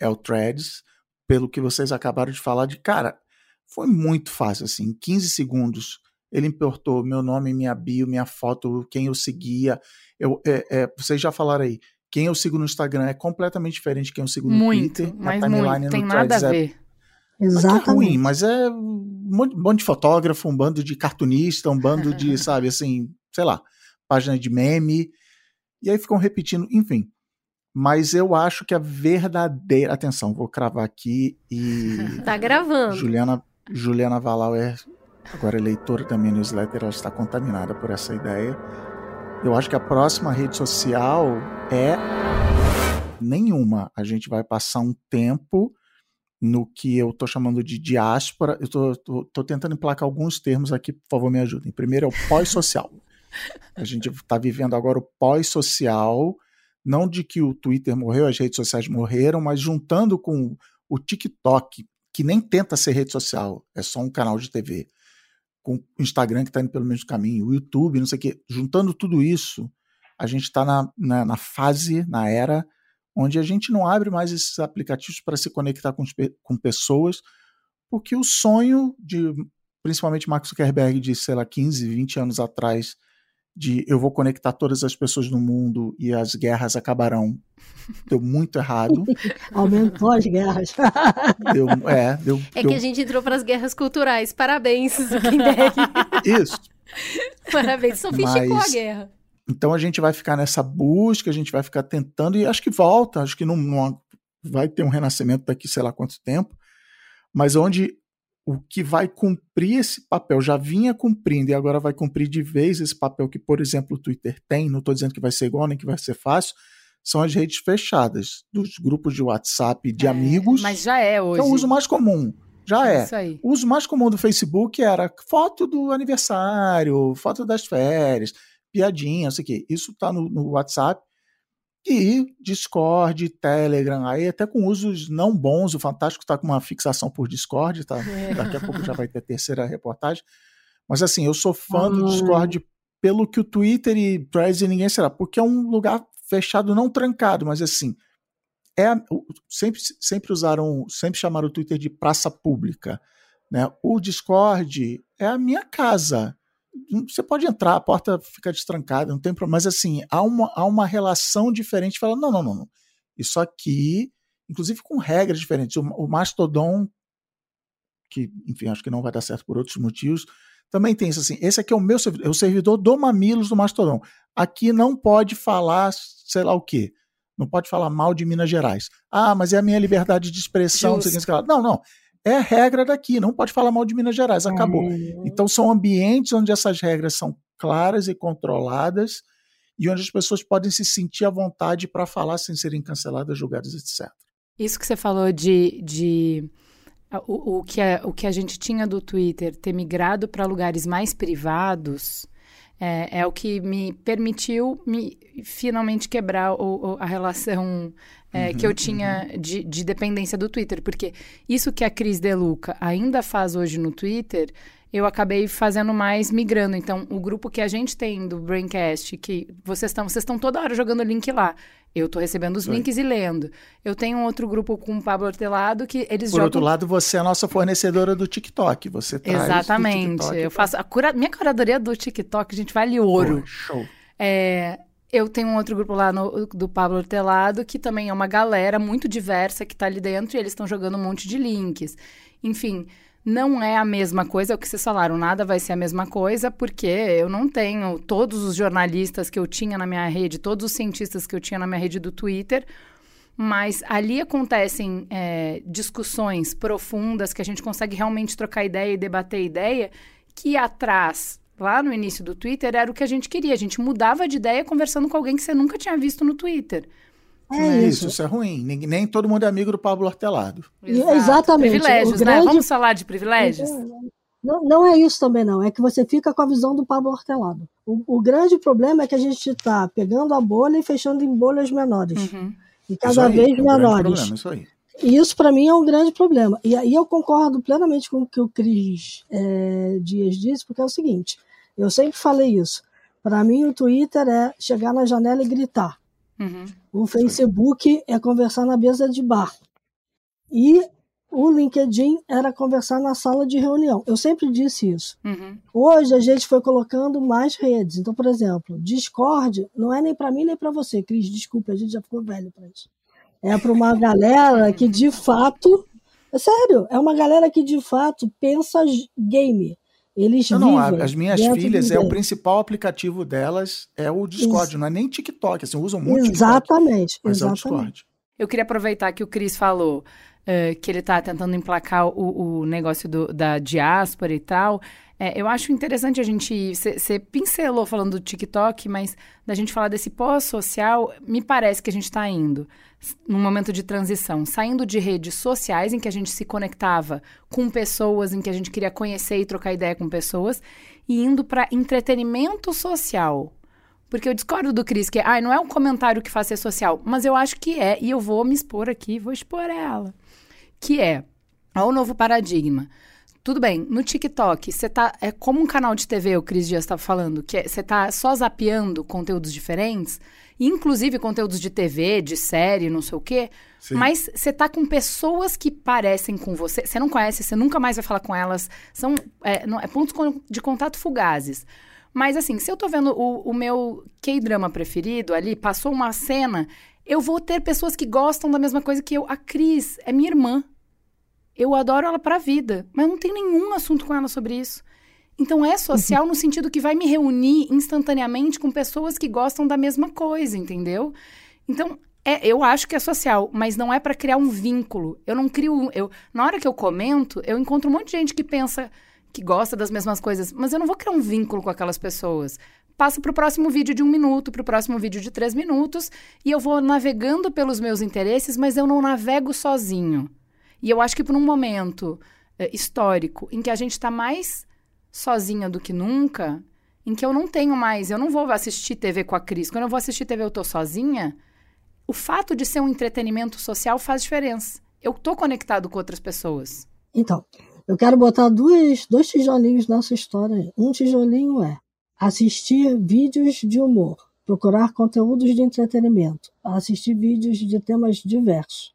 é o Threads, pelo que vocês acabaram de falar de cara, foi muito fácil assim, em 15 segundos ele importou meu nome, minha bio, minha foto, quem eu seguia. Eu, é, é, vocês já falaram aí, quem eu sigo no Instagram é completamente diferente de quem eu sigo no Muito, Twitter. mas timeline muito. no Tem nada a Threads é ver. mas que é ruim, Exatamente. mas é um bando de fotógrafo, um bando de cartunista, um bando de, sabe, assim, sei lá, página de meme. E aí ficam repetindo, enfim. Mas eu acho que a verdadeira. Atenção, vou cravar aqui e. Tá gravando. Juliana, Juliana Valau é agora é leitora da minha newsletter, ela está contaminada por essa ideia. Eu acho que a próxima rede social é nenhuma. A gente vai passar um tempo no que eu estou chamando de diáspora. Eu estou tentando emplacar alguns termos aqui, por favor, me ajudem. Primeiro é o pós-social. A gente está vivendo agora o pós-social, não de que o Twitter morreu, as redes sociais morreram, mas juntando com o TikTok, que nem tenta ser rede social, é só um canal de TV, com o Instagram que está indo pelo mesmo caminho, o YouTube, não sei o quê. Juntando tudo isso, a gente está na, na, na fase, na era, onde a gente não abre mais esses aplicativos para se conectar com, com pessoas, porque o sonho de, principalmente Mark Zuckerberg, de, sei lá, 15, 20 anos atrás, de eu vou conectar todas as pessoas no mundo e as guerras acabarão, deu muito errado. Aumentou as guerras. Deu, é, deu, É deu que a gente entrou para as guerras culturais. Parabéns, Zuckerberg. isso. Parabéns, sofisticou Mas- a guerra. Então a gente vai ficar nessa busca, a gente vai ficar tentando, e acho que volta, acho que não, não vai ter um renascimento daqui sei lá quanto tempo, mas onde o que vai cumprir esse papel já vinha cumprindo e agora vai cumprir de vez esse papel que, por exemplo, o Twitter tem, não estou dizendo que vai ser igual nem que vai ser fácil, são as redes fechadas, dos grupos de WhatsApp de É, amigos, Mas já é hoje. é o uso mais comum. Já é. Isso aí. O uso mais comum do Facebook era foto do aniversário, foto das férias, piadinha, não sei o quê. Isso tá no, no WhatsApp. E Discord, Telegram, aí até com usos não bons. O Fantástico tá com uma fixação por Discord, tá? Daqui a pouco já vai ter terceira reportagem. Mas assim, eu sou fã do Ah. Discord pelo que o Twitter e Threads e ninguém será, porque é um lugar fechado, não trancado, mas assim, é sempre, sempre usaram, sempre chamaram o Twitter de praça pública. Né? O Discord é a minha casa. Você pode entrar, a porta fica destrancada, não tem problema. Mas assim, há uma, há uma relação diferente. Fala, não, não, não, não. Isso aqui, inclusive com regras diferentes. O, o Mastodon, que, enfim, acho que não vai dar certo por outros motivos, também tem isso assim. Esse aqui é o meu servidor, é o servidor do Mamilos do Mastodon. Aqui não pode falar, sei lá o quê. Não pode falar mal de Minas Gerais. Ah, mas é a minha liberdade de expressão. não sei o que, não não. É a regra daqui. Não pode falar mal de Minas Gerais. Acabou. Então são ambientes onde essas regras são claras e controladas e onde as pessoas podem se sentir à vontade para falar sem serem canceladas, julgadas, etc. Isso que você falou de, de o, o, que a, o que a gente tinha do Twitter ter migrado para lugares mais privados é, é o que me permitiu me finalmente quebrar o, o- a relação é, que eu tinha de, de dependência do Twitter. Porque isso que a Cris Deluca ainda faz hoje no Twitter, eu acabei fazendo mais migrando. Então, o grupo que a gente tem do Braincast, que vocês estão vocês estão toda hora jogando link lá. Eu tô recebendo os Oi. links e lendo. Eu tenho um outro grupo com o Pablo Hortelado que eles Por jogam outro lado, você é a nossa fornecedora do TikTok. Você traz Exatamente. TikTok Eu faço a cura... minha curadoria do TikTok, gente vale ouro. Pô, show. É, eu tenho um outro grupo lá no- do Pablo Hortelado, que também é uma galera muito diversa que tá ali dentro e eles estão jogando um monte de links. Enfim, não é a mesma coisa, é o que vocês falaram, nada vai ser a mesma coisa, porque eu não tenho todos os jornalistas que eu tinha na minha rede, todos os cientistas que eu tinha na minha rede do Twitter, mas ali acontecem é, discussões profundas que a gente consegue realmente trocar ideia e debater ideia, que atrás, lá no início do Twitter, era o que a gente queria. A gente mudava de ideia conversando com alguém que você nunca tinha visto no Twitter. É, é isso, isso é ruim. Nem, nem, todo mundo é amigo do Pablo Hortelado. Exato. Exatamente. Privilégios, né? Vamos falar de privilégios? Não, não é isso também, não. É que você fica com a visão do Pablo Hortelado. O, o grande problema é que a gente está pegando a bolha e fechando em bolhas menores. Uhum. E cada aí, vez é um menores. Problema, isso aí. E isso para mim é um grande problema. E aí eu concordo plenamente com o que o Cris é, Dias disse, porque é o seguinte: eu sempre falei isso. Para mim, o Twitter é chegar na janela e gritar. Uhum. O Facebook é conversar na mesa de bar. E o LinkedIn era conversar na sala de reunião. Eu sempre disse isso. Uhum. Hoje a gente foi colocando mais redes. Então, por exemplo, Discord não é nem para mim nem para você, Cris. Desculpa, a gente já ficou velho para isso. É para uma galera que de fato, é sério, é uma galera que de fato pensa game. Eles não, não, as minhas filhas, é o principal aplicativo delas é o Discord, Ex não é nem TikTok, assim, usam muito Exatamente, TikTok, mas exatamente. é o Discord. Eu queria aproveitar que o Cris falou uh, que ele está tentando emplacar o, o negócio do, da diáspora e tal. É, eu acho interessante a gente. Você pincelou falando do TikTok, mas da gente falar desse pós-social, me parece que a gente está indo num momento de transição, saindo de redes sociais em que a gente se conectava com pessoas, em que a gente queria conhecer e trocar ideia com pessoas, e indo para entretenimento social. Porque eu discordo do Cris, que ah, não é um comentário que faz ser social, mas eu acho que é, e eu vou me expor aqui, vou expor ela. Que é, olha o novo paradigma. Tudo bem, no TikTok, você tá. É como um canal de TV, o Cris Dias estava falando, que você é, tá só zapeando conteúdos diferentes, inclusive conteúdos de TV, de série, não sei o quê. Sim. Mas você tá com pessoas que parecem com você. Você não conhece, você nunca mais vai falar com elas. São é, não, é pontos de contato fugazes. Mas assim, se eu tô vendo o, o meu K-drama preferido ali, passou uma cena, eu vou ter pessoas que gostam da mesma coisa que eu. A Cris é minha irmã. Eu adoro ela pra vida, mas não tem nenhum assunto com ela sobre isso. Então é social no sentido que vai me reunir instantaneamente com pessoas que gostam da mesma coisa, entendeu? Então, é, eu acho que é social, mas não é para criar um vínculo. Eu não crio. Eu, na hora que eu comento, eu encontro um monte de gente que pensa que gosta das mesmas coisas, mas eu não vou criar um vínculo com aquelas pessoas. Passa para o próximo vídeo de um minuto, para o próximo vídeo de três minutos, e eu vou navegando pelos meus interesses, mas eu não navego sozinho. E eu acho que por um momento é, histórico em que a gente está mais sozinha do que nunca, em que eu não tenho mais, eu não vou assistir TV com a Cris. Quando eu vou assistir TV, eu tô sozinha. O fato de ser um entretenimento social faz diferença. Eu tô conectado com outras pessoas. Então, eu quero botar dois, dois tijolinhos nessa história. Um tijolinho é assistir vídeos de humor, procurar conteúdos de entretenimento, assistir vídeos de temas diversos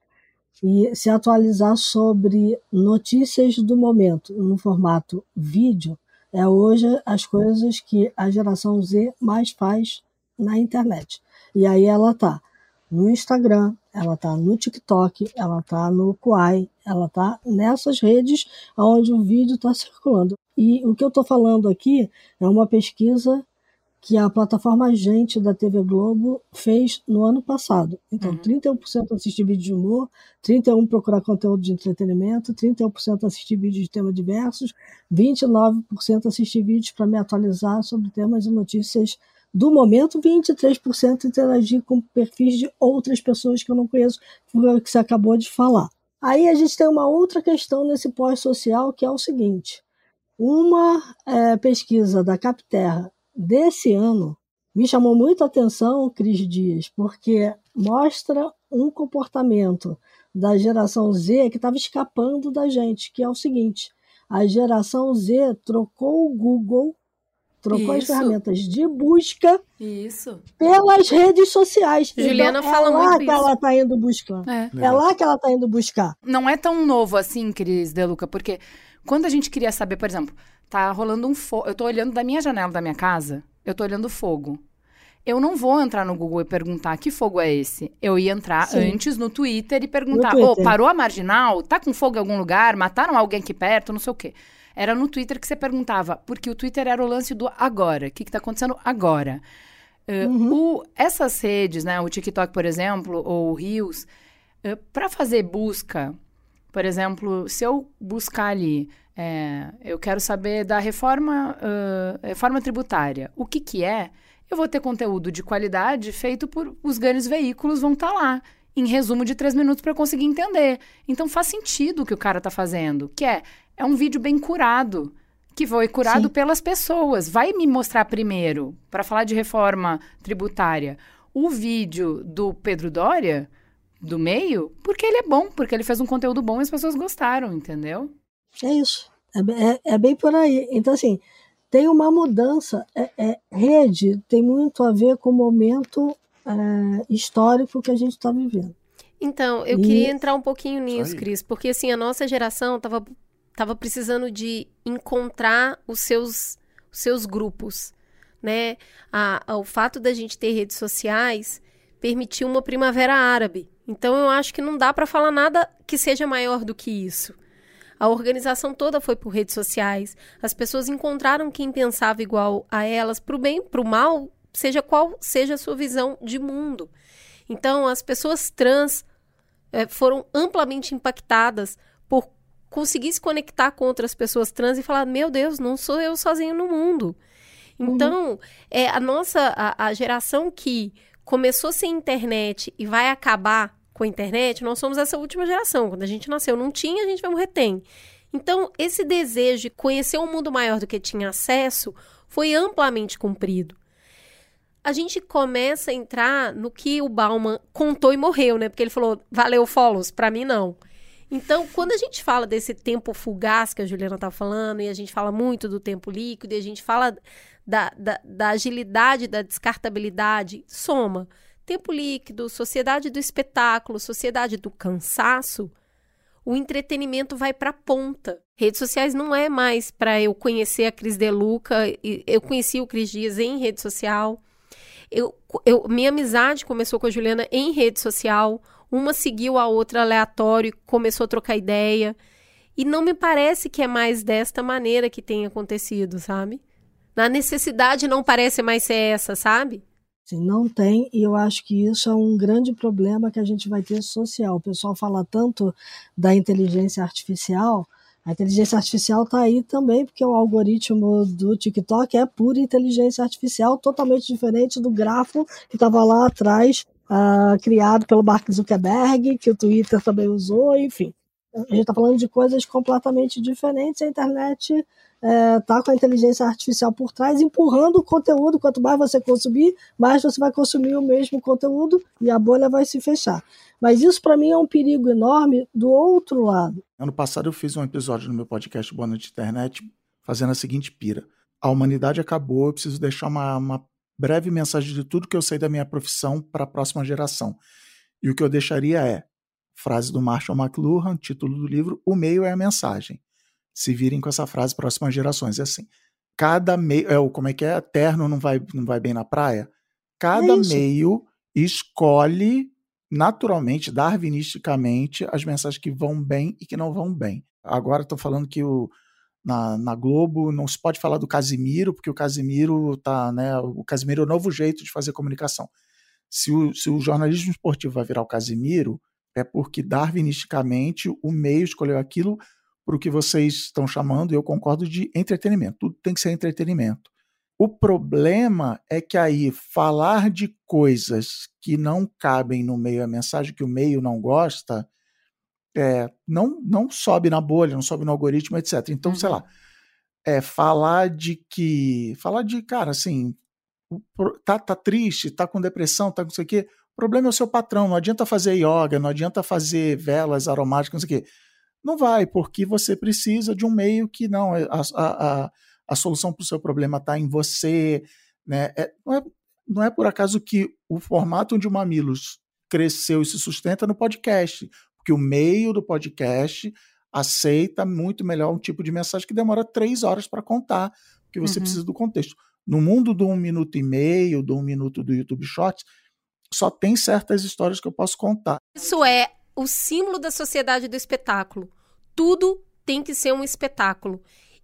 e se atualizar sobre notícias do momento no formato vídeo é hoje as coisas que a geração Z mais faz na internet. E aí ela tá no Instagram, ela tá no TikTok, ela tá no Quai, ela tá nessas redes onde o vídeo está circulando. E o que eu estou falando aqui é uma pesquisa que a plataforma Gente da TV Globo fez no ano passado. Então, uhum. 31% assistir vídeo de humor, 31% procurar conteúdo de entretenimento, 31% assistir vídeos de temas diversos, 29% assistir vídeos para me atualizar sobre temas e notícias do momento, 23% interagir com perfis de outras pessoas que eu não conheço, que você acabou de falar. Aí a gente tem uma outra questão nesse pós-social, que é o seguinte. Uma é, pesquisa da Capterra desse ano me chamou muito a atenção, Cris Dias, porque mostra um comportamento da geração Z que estava escapando da gente, que é o seguinte: a geração Z trocou o Google, trocou Isso. as ferramentas de busca Isso. pelas redes sociais. Juliana então, fala é muito lá que ela está indo buscar. É. é lá que ela está indo buscar. Não é tão novo assim, Cris Deluca, porque quando a gente queria saber, por exemplo, tá rolando um fogo. Eu tô olhando da minha janela da minha casa, eu tô olhando fogo. eu não vou entrar no Google e perguntar que fogo é esse. Eu ia entrar Sim. antes no Twitter e perguntar: ô, Twitter. parou a marginal? Tá com fogo em algum lugar? Mataram alguém aqui perto? Não sei o quê. Era no Twitter que você perguntava, porque o Twitter era o lance do agora. O que, que tá acontecendo agora? Eh, o- essas redes, né, o TikTok, por exemplo, ou o Reels, para fazer busca, por exemplo, se eu buscar ali, é, eu quero saber da reforma, ah, reforma tributária, o que que é? Eu vou ter conteúdo de qualidade feito por os grandes veículos vão estar lá, em resumo de três minutos para eu conseguir entender. Então faz sentido o que o cara está fazendo, que é é um vídeo bem curado, que foi curado Sim. pelas pessoas. Vai me mostrar primeiro, para falar de reforma tributária, o vídeo do Pedro Doria, do meio, porque ele é bom, porque ele fez um conteúdo bom e as pessoas gostaram, entendeu? É isso. É, é- é bem por aí. Então, assim, tem uma mudança. É, é- rede tem muito a ver com o momento é, histórico que a gente está vivendo. Então, eu E- queria entrar um pouquinho Isso nisso. Cris, porque assim, a nossa geração tava, tava precisando de encontrar os seus, os seus grupos, né? A, a- o fato da gente ter redes sociais permitiu uma primavera árabe. Então, eu acho que não dá para falar nada que seja maior do que isso. A organização toda foi por redes sociais. As pessoas encontraram quem pensava igual a elas, pro bem, pro mal, seja qual seja a sua visão de mundo. Então, as pessoas trans eh, foram amplamente impactadas por conseguir se conectar com outras pessoas trans e falar: meu Deus, não sou eu sozinho no mundo. Então, é a nossa a, a geração que começou sem internet e vai acabar com a internet, nós somos essa última geração. Quando a gente nasceu, não tinha, a gente vai morrer tem. Então, esse desejo de conhecer um mundo maior do que tinha acesso foi amplamente cumprido a gente começa a entrar no que o Bauman contou e morreu, né? Porque ele falou, valeu, follows, pra mim não. Então, quando a gente fala desse tempo fugaz que a Juliana tá falando, e a gente fala muito do tempo líquido, e a gente fala da, da, da agilidade, da descartabilidade, soma. Tempo líquido, sociedade do espetáculo, sociedade do cansaço, o entretenimento vai pra ponta. Redes sociais não é mais para eu conhecer a Cris Deluca, e eu conheci o Cris Dias em rede social. Eu, eu, minha amizade começou com a Juliana em rede social. Uma seguiu a outra aleatório, começou a trocar ideia. E não me parece que é mais desta maneira que tem acontecido, sabe? Na necessidade não parece mais ser essa, sabe? Assim, não tem, e eu acho que isso é um grande problema que a gente vai ter social. O pessoal fala tanto da inteligência artificial. A inteligência artificial está aí também, porque o algoritmo do TikTok é pura inteligência artificial, totalmente diferente do grafo que estava lá atrás, ah, criado pelo Mark Zuckerberg, que o Twitter também usou, enfim. A gente está falando de coisas completamente diferentes. A internet está com a inteligência artificial por trás, empurrando o conteúdo. Quanto mais você consumir, mais você vai consumir o mesmo conteúdo e a bolha vai se fechar. Mas isso, para mim, é um perigo enorme do outro lado. Ano passado eu fiz um episódio no meu podcast Boa Noite Internet fazendo a seguinte pira. A humanidade acabou, eu preciso deixar uma, uma breve mensagem de tudo que eu sei da minha profissão para a próxima geração. E o que eu deixaria é, frase do Marshall McLuhan, título do livro, o meio é a mensagem. Se virem com essa frase próximas gerações. É assim, cada meio, é, como é que é, terno não vai, não vai bem na praia? Cada É meio escolhe naturalmente, darwinisticamente, as mensagens que vão bem e que não vão bem. Agora estou falando que o, na, na, Globo não se pode falar do Casimiro, porque o Casimiro tá, né? O Casimiro é o novo jeito de fazer comunicação. Se o, se o jornalismo esportivo vai virar o Casimiro, é porque darwinisticamente o meio escolheu aquilo para o que vocês estão chamando, e eu concordo, de entretenimento. Tudo tem que ser entretenimento. O problema é que aí falar de coisas que não cabem no meio, a mensagem que o meio não gosta, é, não, não sobe na bolha, não sobe no algoritmo, etc. Então, uhum. sei lá, é, falar de que. Falar de, cara, assim, tá, tá triste, tá com depressão, tá com isso aqui. O problema é o seu patrão. Não adianta fazer yoga, não adianta fazer velas aromáticas, não sei o quê. Não vai, porque você precisa de um meio que não. A, a, a a solução para o seu problema está em você. Né? É, não, é, não é por acaso que o formato onde o Mamilos cresceu e se sustenta no podcast, porque o meio do podcast aceita muito melhor um tipo de mensagem que demora três horas para contar, porque você uhum. precisa do contexto. No mundo do um minuto e meio, do um minuto do YouTube Shorts, só tem certas histórias que eu posso contar. Isso é o símbolo da sociedade do espetáculo. Tudo tem que ser um espetáculo.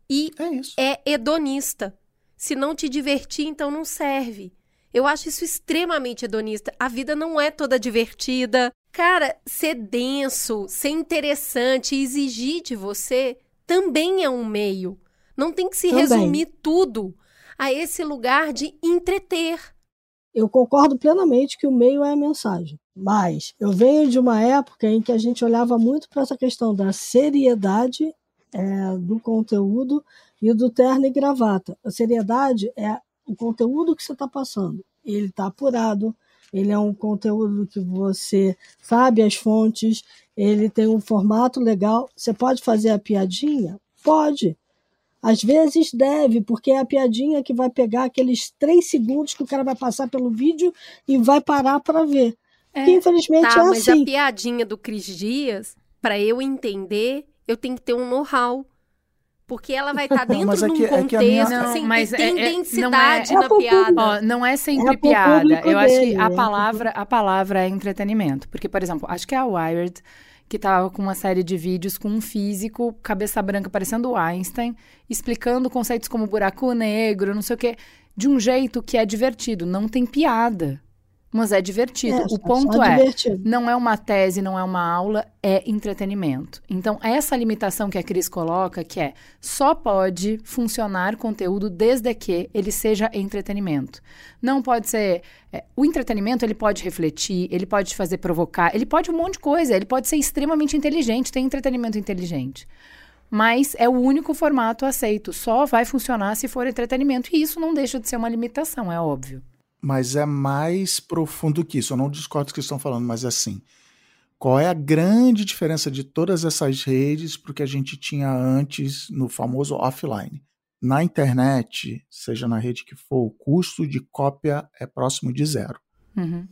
E É é hedonista. Se não te divertir, então não serve. Eu acho isso extremamente hedonista. A vida não é toda divertida. Cara, ser denso, ser interessante, exigir de você também é um meio. Não tem que se Também. resumir tudo a esse lugar de entreter. Eu concordo plenamente que o meio é a mensagem. Mas eu venho de uma época em que a gente olhava muito para essa questão da seriedade é, do conteúdo e do terno e gravata. A seriedade é o conteúdo que você está passando. Ele está apurado, ele é um conteúdo que você sabe as fontes, ele tem um formato legal. Você pode fazer a piadinha? Pode. Às vezes deve, porque é a piadinha que vai pegar aqueles três segundos que o cara vai passar pelo vídeo e vai parar para ver. É. Que infelizmente Tá, é mas a assim. piadinha do Cris Dias, pra eu entender, eu tenho que ter um know-how. Porque ela vai estar Não, dentro mas de é um é que a contexto, minha- Não, assim, mas tem é- é- densidade não é- na É piada. Ó, não é sempre É piada. Eu acho que dele, a é palavra, a palavra é entretenimento. Porque, por exemplo, acho que é a Wired que tava com uma série de vídeos com um físico, cabeça branca, parecendo Einstein, explicando conceitos como buraco negro, não sei o quê, de um jeito que é divertido. Não tem piada, mas é divertido. É, o ponto é, divertido. não é uma tese, não é uma aula, é entretenimento. Então, essa limitação que a Cris coloca, que é só pode funcionar conteúdo desde que ele seja entretenimento. Não pode ser. é, o entretenimento ele pode refletir, ele pode te fazer provocar, ele pode um monte de coisa, ele pode ser extremamente inteligente, tem entretenimento inteligente. Mas é o único formato aceito. Só vai funcionar se for entretenimento. E isso não deixa de ser uma limitação, é óbvio. Mas é mais profundo que isso. Eu não discordo do que estão falando, mas assim, qual é a grande diferença de todas essas redes para o que a gente tinha antes no famoso offline? Na internet, seja na rede que for, o custo de cópia é próximo de zero. Uhum.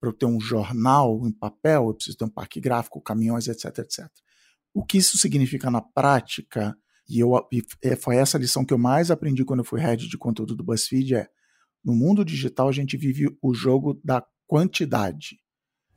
Para eu ter um jornal em papel, eu preciso ter um parque gráfico, caminhões, etc, etc. O que isso significa na prática? E eu e é, foi essa lição que eu mais aprendi quando eu fui head de conteúdo do BuzzFeed é no mundo digital a gente vive o jogo da quantidade.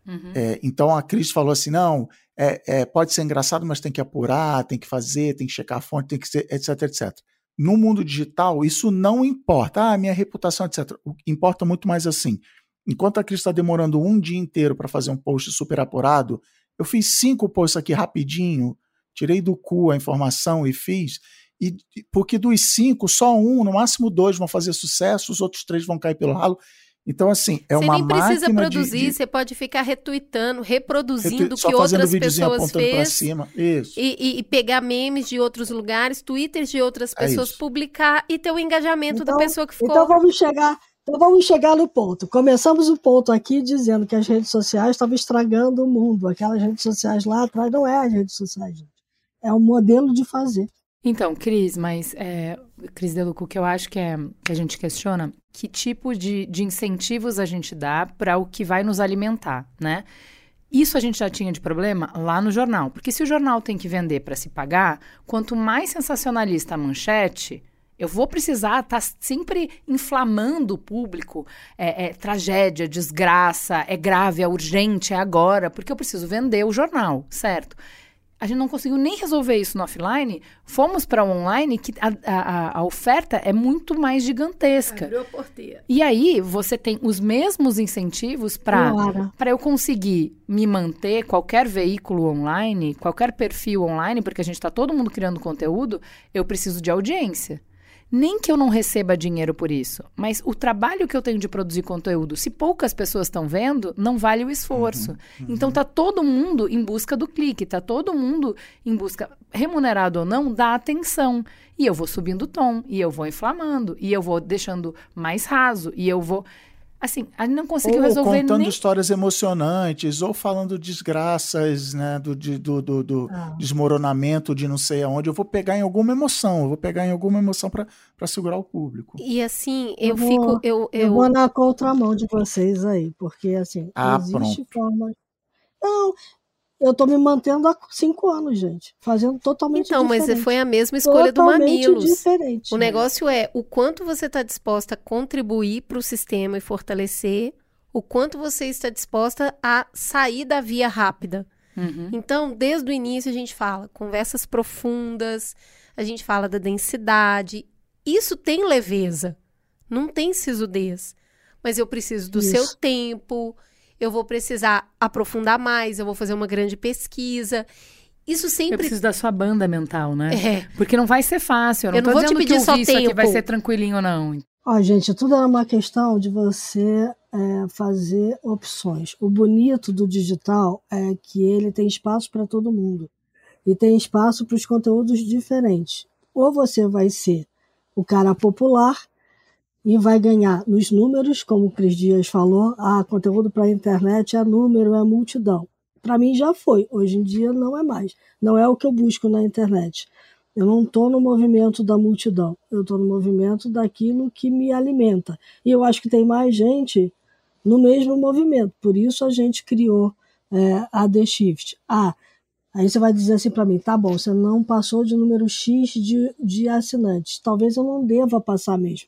Uhum. É, então a Cris falou assim: não, é, é, pode ser engraçado, mas tem que apurar, tem que fazer, tem que checar a fonte, tem que ser, etc, etc. No mundo digital, isso não importa. Ah, minha reputação, etc. O que importa muito mais assim. Enquanto a Cris está demorando um dia inteiro para fazer um post super apurado, eu fiz cinco posts aqui rapidinho, tirei do cu a informação e fiz. E porque dos cinco, só um, no máximo dois vão fazer sucesso, os outros três vão cair pelo ralo. Então, assim, é você uma nem precisa máquina de- produzir, de, você pode ficar retuitando, reproduzindo o que fazendo outras pessoas fez. cima. Isso. E, e- e pegar memes de outros lugares, twitters de outras É pessoas, isso. publicar e ter o engajamento da Então- pessoa que ficou. Então vamos chegar, então vamos chegar no ponto. Começamos o ponto aqui dizendo que as redes sociais estavam estragando o mundo. Aquelas redes sociais lá atrás não é as redes sociais, gente. É o modelo de fazer. Então, Cris, mas é, Cris Deluco, que eu acho que, é, que a gente questiona, que tipo de, de incentivos a gente dá para o que vai nos alimentar, né? Isso a gente já tinha de problema lá no jornal, porque se o jornal tem que vender para se pagar, quanto mais sensacionalista a manchete, eu vou precisar estar sempre inflamando o público. É, é tragédia, desgraça, é grave, é urgente, é agora, porque eu preciso vender o jornal, certo? A gente não conseguiu nem resolver isso no offline. Fomos para o online, que a, a, a oferta é muito mais gigantesca. Abriu a porteira. E aí você tem os mesmos incentivos para Claro. para eu conseguir me manter qualquer veículo online, qualquer perfil online, porque a gente está todo mundo criando conteúdo, eu preciso de audiência. Nem que eu não receba dinheiro por isso, mas o trabalho que eu tenho de produzir conteúdo, se poucas pessoas estão vendo, não vale o esforço. Então tá todo mundo em busca do clique, tá todo mundo em busca, remunerado ou não, da atenção. E eu vou subindo o tom, e eu vou inflamando, e eu vou deixando mais raso, e eu vou. Assim, a gente não conseguiu ou resolver contando nem. histórias emocionantes, ou falando desgraças, né, do, de- do, do, do Ah. desmoronamento de não sei aonde. Eu vou pegar em alguma emoção, eu vou pegar em alguma emoção para segurar o público. E assim, eu, Eu vou- fico. Eu, Eu, eu, vou na contramão de vocês aí, porque assim, Ah, existe pronto. forma. Não, Eu tô me mantendo há cinco anos, gente. Fazendo totalmente então, diferente. Então, mas foi a mesma escolha totalmente do Mamilos. diferente. O negócio é o quanto você está disposta a contribuir para o sistema e fortalecer, o quanto você está disposta a sair da via rápida. Uhum. Então, desde o início a gente fala conversas profundas, a gente fala da densidade. Isso tem leveza, não tem sisudez. Mas eu preciso do Isso. seu tempo, eu vou precisar aprofundar mais, eu vou fazer uma grande pesquisa. Isso Eu sempre. preciso da sua banda mental, né? É. Porque não vai ser fácil. Eu não Eu não tô vou te pedir que só isso aqui vai ser tranquilinho, não. Ó, gente, tudo é uma questão de você é, fazer opções. O bonito do digital é que ele tem espaço para todo mundo e tem espaço para os conteúdos diferentes. Ou você vai ser o cara popular e vai ganhar nos números, como o Cris Dias falou, ah, conteúdo para a internet é número, é multidão. Para mim já foi, hoje em dia não é mais. Não é o que eu busco na internet. Eu não estou no movimento da multidão, eu estou no movimento daquilo que me alimenta. E eu acho que tem mais gente no mesmo movimento, por isso a gente criou é, a The Shift. Ah, aí você vai dizer assim para mim: tá bom, você não passou de número X de, de assinantes, talvez eu não deva passar mesmo.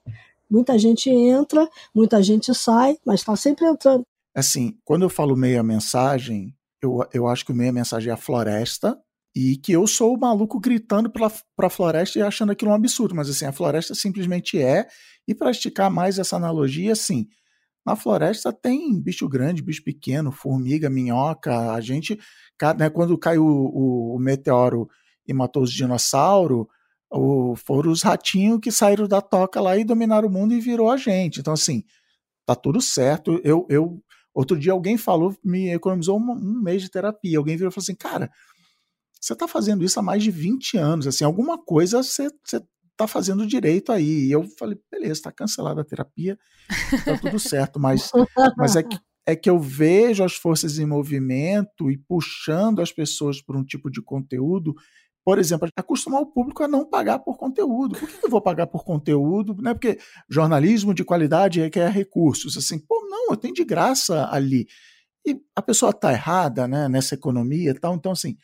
Muita gente entra, muita gente sai, mas está sempre entrando. Assim, quando eu falo meia mensagem, eu, eu acho que o meia mensagem é a floresta e que eu sou o maluco gritando pra, pra floresta e achando aquilo um absurdo, mas assim, a floresta simplesmente é, e para esticar mais essa analogia, assim, na floresta tem bicho grande, bicho pequeno, formiga, minhoca, a gente, né, quando caiu o, o meteoro e matou os dinossauros, o, foram os ratinhos que saíram da toca lá e dominaram o mundo e virou a gente. Então, assim, tá tudo certo. Eu, eu outro dia alguém falou, me economizou um, um mês de terapia. Alguém virou e falou assim, cara, você tá fazendo isso há mais de 20 anos, assim, alguma coisa você, você tá fazendo direito aí. E eu falei, beleza, tá cancelada a terapia, tá tudo certo, mas, mas é que é que eu vejo as forças em movimento e puxando as pessoas por um tipo de conteúdo por exemplo, acostumar o público a não pagar por conteúdo. Por que eu vou pagar por conteúdo? Não é porque jornalismo de qualidade requer recursos. Assim, pô, não, eu tenho de graça ali. E a pessoa está errada né, nessa economia e tal. Então, assim,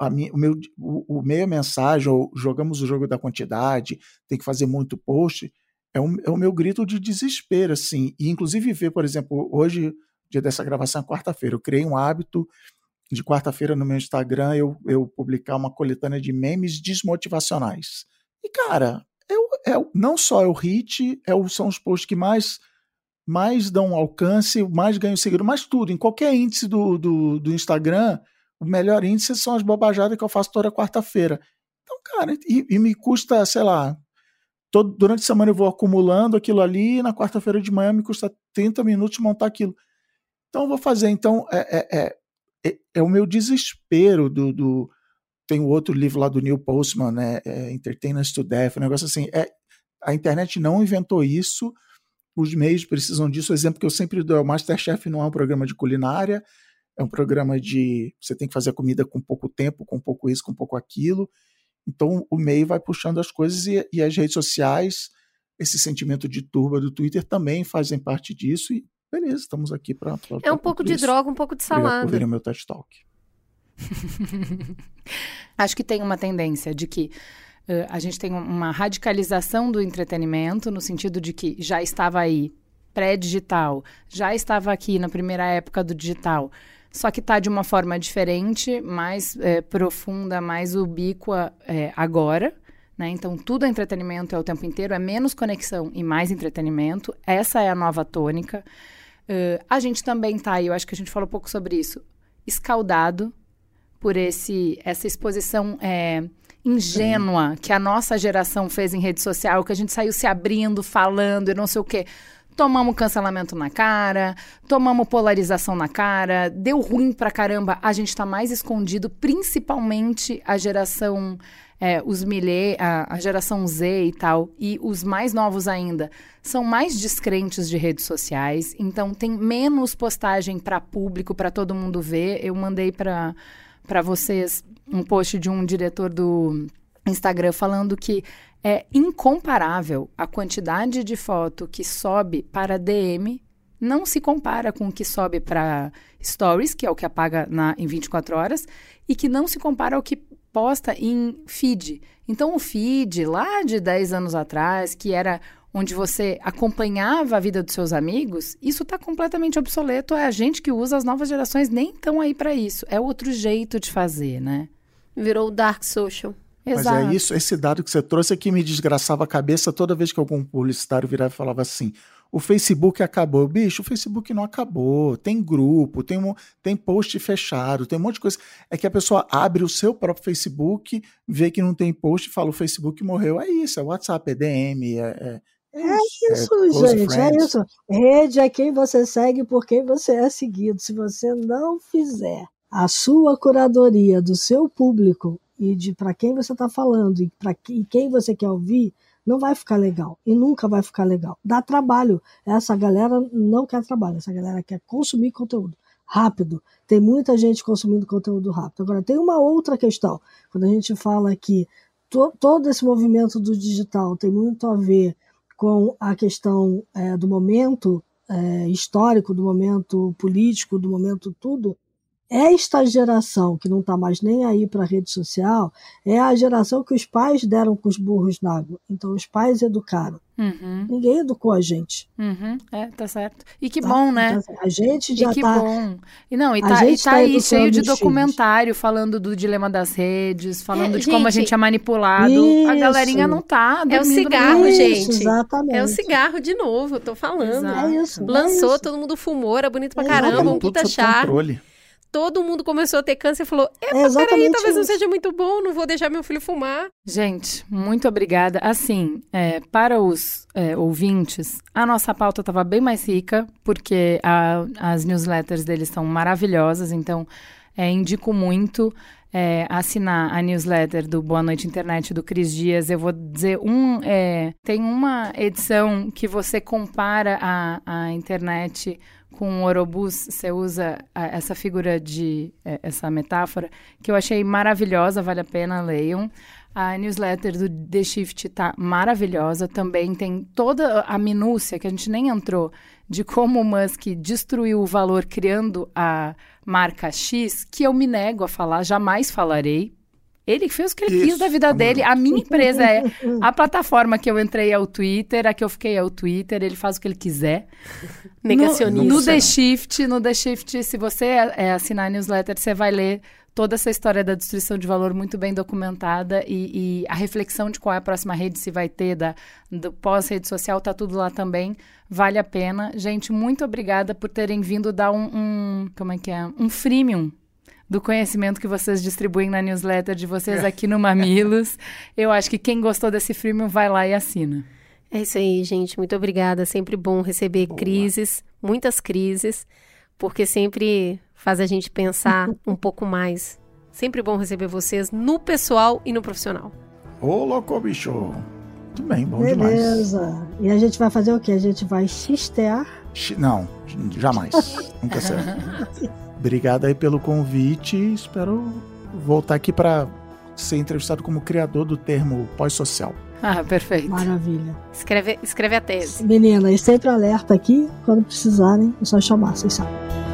a minha, o, meu, o, o mensagem, ou jogamos o jogo da quantidade, tem que fazer muito post, é, um, é o meu grito de desespero. Assim. E, inclusive, ver, por exemplo, hoje, dia dessa gravação, quarta-feira, eu criei um hábito de quarta-feira no meu Instagram eu, eu publicar uma coletânea de memes desmotivacionais. E, cara, eu, é, não só é o hit, é o, são os posts que mais, mais dão alcance, mais ganham seguidor, mais tudo. Em qualquer índice do, do, do Instagram, o melhor índice são as bobajadas que eu faço toda quarta-feira. Então, cara, e, e, me custa, sei lá, todo, durante a semana eu vou acumulando aquilo ali, e na quarta-feira de manhã me custa 30 minutos montar aquilo. Então, eu vou fazer. Então, é, é, é é, é, o meu desespero do, do, tem o outro livro lá do Neil Postman, né, é to Death, um negócio assim, é, a internet não inventou isso, os meios precisam disso, o exemplo que eu sempre dou é o Masterchef não é um programa de culinária, é um programa de, você tem que fazer comida com pouco tempo, com pouco isso, com pouco aquilo, então o meio vai puxando as coisas e, e as redes sociais, esse sentimento de turba do Twitter também fazem parte disso e beleza, estamos aqui para. É um pouco de isso. droga, um pouco de salada. Obrigado por o meu TED Talk. Acho que tem uma tendência de que uh, a gente tem uma radicalização do entretenimento, no sentido de que já estava aí pré-digital, já estava aqui na primeira época do digital, só que está de uma forma diferente, mais é, profunda, mais ubíqua é, agora. Né? Então, tudo é entretenimento é o tempo inteiro, é menos conexão e mais entretenimento. Essa é a nova tônica. Uh, a gente também e eu acho que a gente falou um pouco sobre isso, escaldado por esse, essa exposição é, ingênua Sim. que a nossa geração fez em rede social, que a gente saiu se abrindo, falando e não sei o quê. Tomamos cancelamento na cara, tomamos polarização na cara, deu ruim pra caramba. A gente tá mais escondido, principalmente a geração é, os milê, a, a, geração Z e tal, e os mais novos ainda, são mais descrentes de redes sociais, então tem menos postagem para público, para todo mundo ver. Eu mandei para vocês um post de um diretor do Instagram falando que é incomparável a quantidade de foto que sobe para DM não se compara com o que sobe para Stories, que é o que apaga na, em 24 horas, e que não se compara ao que posta em feed. Então, o feed lá de 10 anos atrás, que era onde você acompanhava a vida dos seus amigos, isso está completamente obsoleto. É a gente que usa, as novas gerações nem estão aí para isso. É outro jeito de fazer, né? Virou dark social. Exato. Mas é isso, esse dado que você trouxe é que me desgraçava a cabeça toda vez que algum publicitário virava e falava assim: o Facebook acabou. Bicho, o Facebook não acabou. Tem grupo, tem, um, tem post fechado, tem um monte de coisa. É que a pessoa abre o seu próprio Facebook, vê que não tem post e fala: o Facebook morreu. É isso, é WhatsApp, é DM, é. É, é isso, é gente, friends. é isso. Rede é quem você segue por quem você é seguido. Se você não fizer a sua curadoria do seu público e de para quem você está falando e para quem você quer ouvir, não vai ficar legal e nunca vai ficar legal. Dá trabalho. Essa galera não quer trabalho, essa galera quer consumir conteúdo rápido. Tem muita gente consumindo conteúdo rápido. Agora, tem uma outra questão. Quando a gente fala que to, todo esse movimento do digital tem muito a ver com a questão é, do momento é, histórico, do momento político, do momento tudo, esta geração que não está mais nem aí para a rede social é a geração que os pais deram com os burros na água. Então, os pais educaram. Uhum. Ninguém educou a gente. Uhum. É, tá certo. E que tá? bom, né? Então, assim, a gente já e que tá, bom. E não, e tá, e tá, tá aí cheio de documentário filhos. falando do dilema das redes, falando é, de gente, como a gente é manipulado. Isso. A galerinha não tá. É o cigarro, isso, gente. Exatamente. É o cigarro de novo, tô falando. É isso. Lançou, é isso. todo mundo fumou, era bonito pra caramba, um puta chá. Controle todo mundo começou a ter câncer e falou: é, peraí, talvez isso. não seja muito bom, não vou deixar meu filho fumar. Gente, muito obrigada. Assim, é, para os é, ouvintes, a nossa pauta estava bem mais rica, porque a, as newsletters deles são maravilhosas, então é, indico muito. É, assinar a newsletter do Boa Noite Internet do Cris Dias, eu vou dizer um. É, tem uma edição que você compara a, a internet com o Orobus, você usa essa figura de é, essa metáfora que eu achei maravilhosa, vale a pena leiam. A newsletter do The Shift tá maravilhosa, também tem toda a minúcia que a gente nem entrou de como o Musk destruiu o valor criando a marca X, que eu me nego a falar, jamais falarei, ele fez o que ele Isso, quis da vida amor. dele. A minha empresa é a plataforma que eu entrei é o Twitter, a que eu fiquei é o Twitter, ele faz o que ele quiser. Negacionista. No, no The Shift, no The Shift, se você é, é, assinar a newsletter, você vai ler toda essa história da destruição de valor muito bem documentada e, e a reflexão de qual é a próxima rede se vai ter, da, do pós-rede social, tá tudo lá também. Vale a pena. Gente, muito obrigada por terem vindo dar um, um como é que é? Um freemium do conhecimento que vocês distribuem na newsletter de vocês aqui no Mamilos. Eu acho que quem gostou desse freemium vai lá e assina. É isso aí, gente. Muito obrigada. Sempre bom receber Boa. crises, muitas crises, porque sempre faz a gente pensar um pouco mais. Sempre bom receber vocês no pessoal e no profissional. Ô, louco, bicho. Muito bem, bom Beleza. demais. Beleza. E a gente vai fazer o quê? A gente vai xistear? Não, jamais. Nunca será. Obrigado aí pelo convite. Espero voltar aqui para ser entrevistado como criador do termo pós-social. Ah, perfeito. Maravilha. Escreve, escreve a tese. Menina, e sempre alerta aqui, quando precisarem, é só chamar, vocês sabem.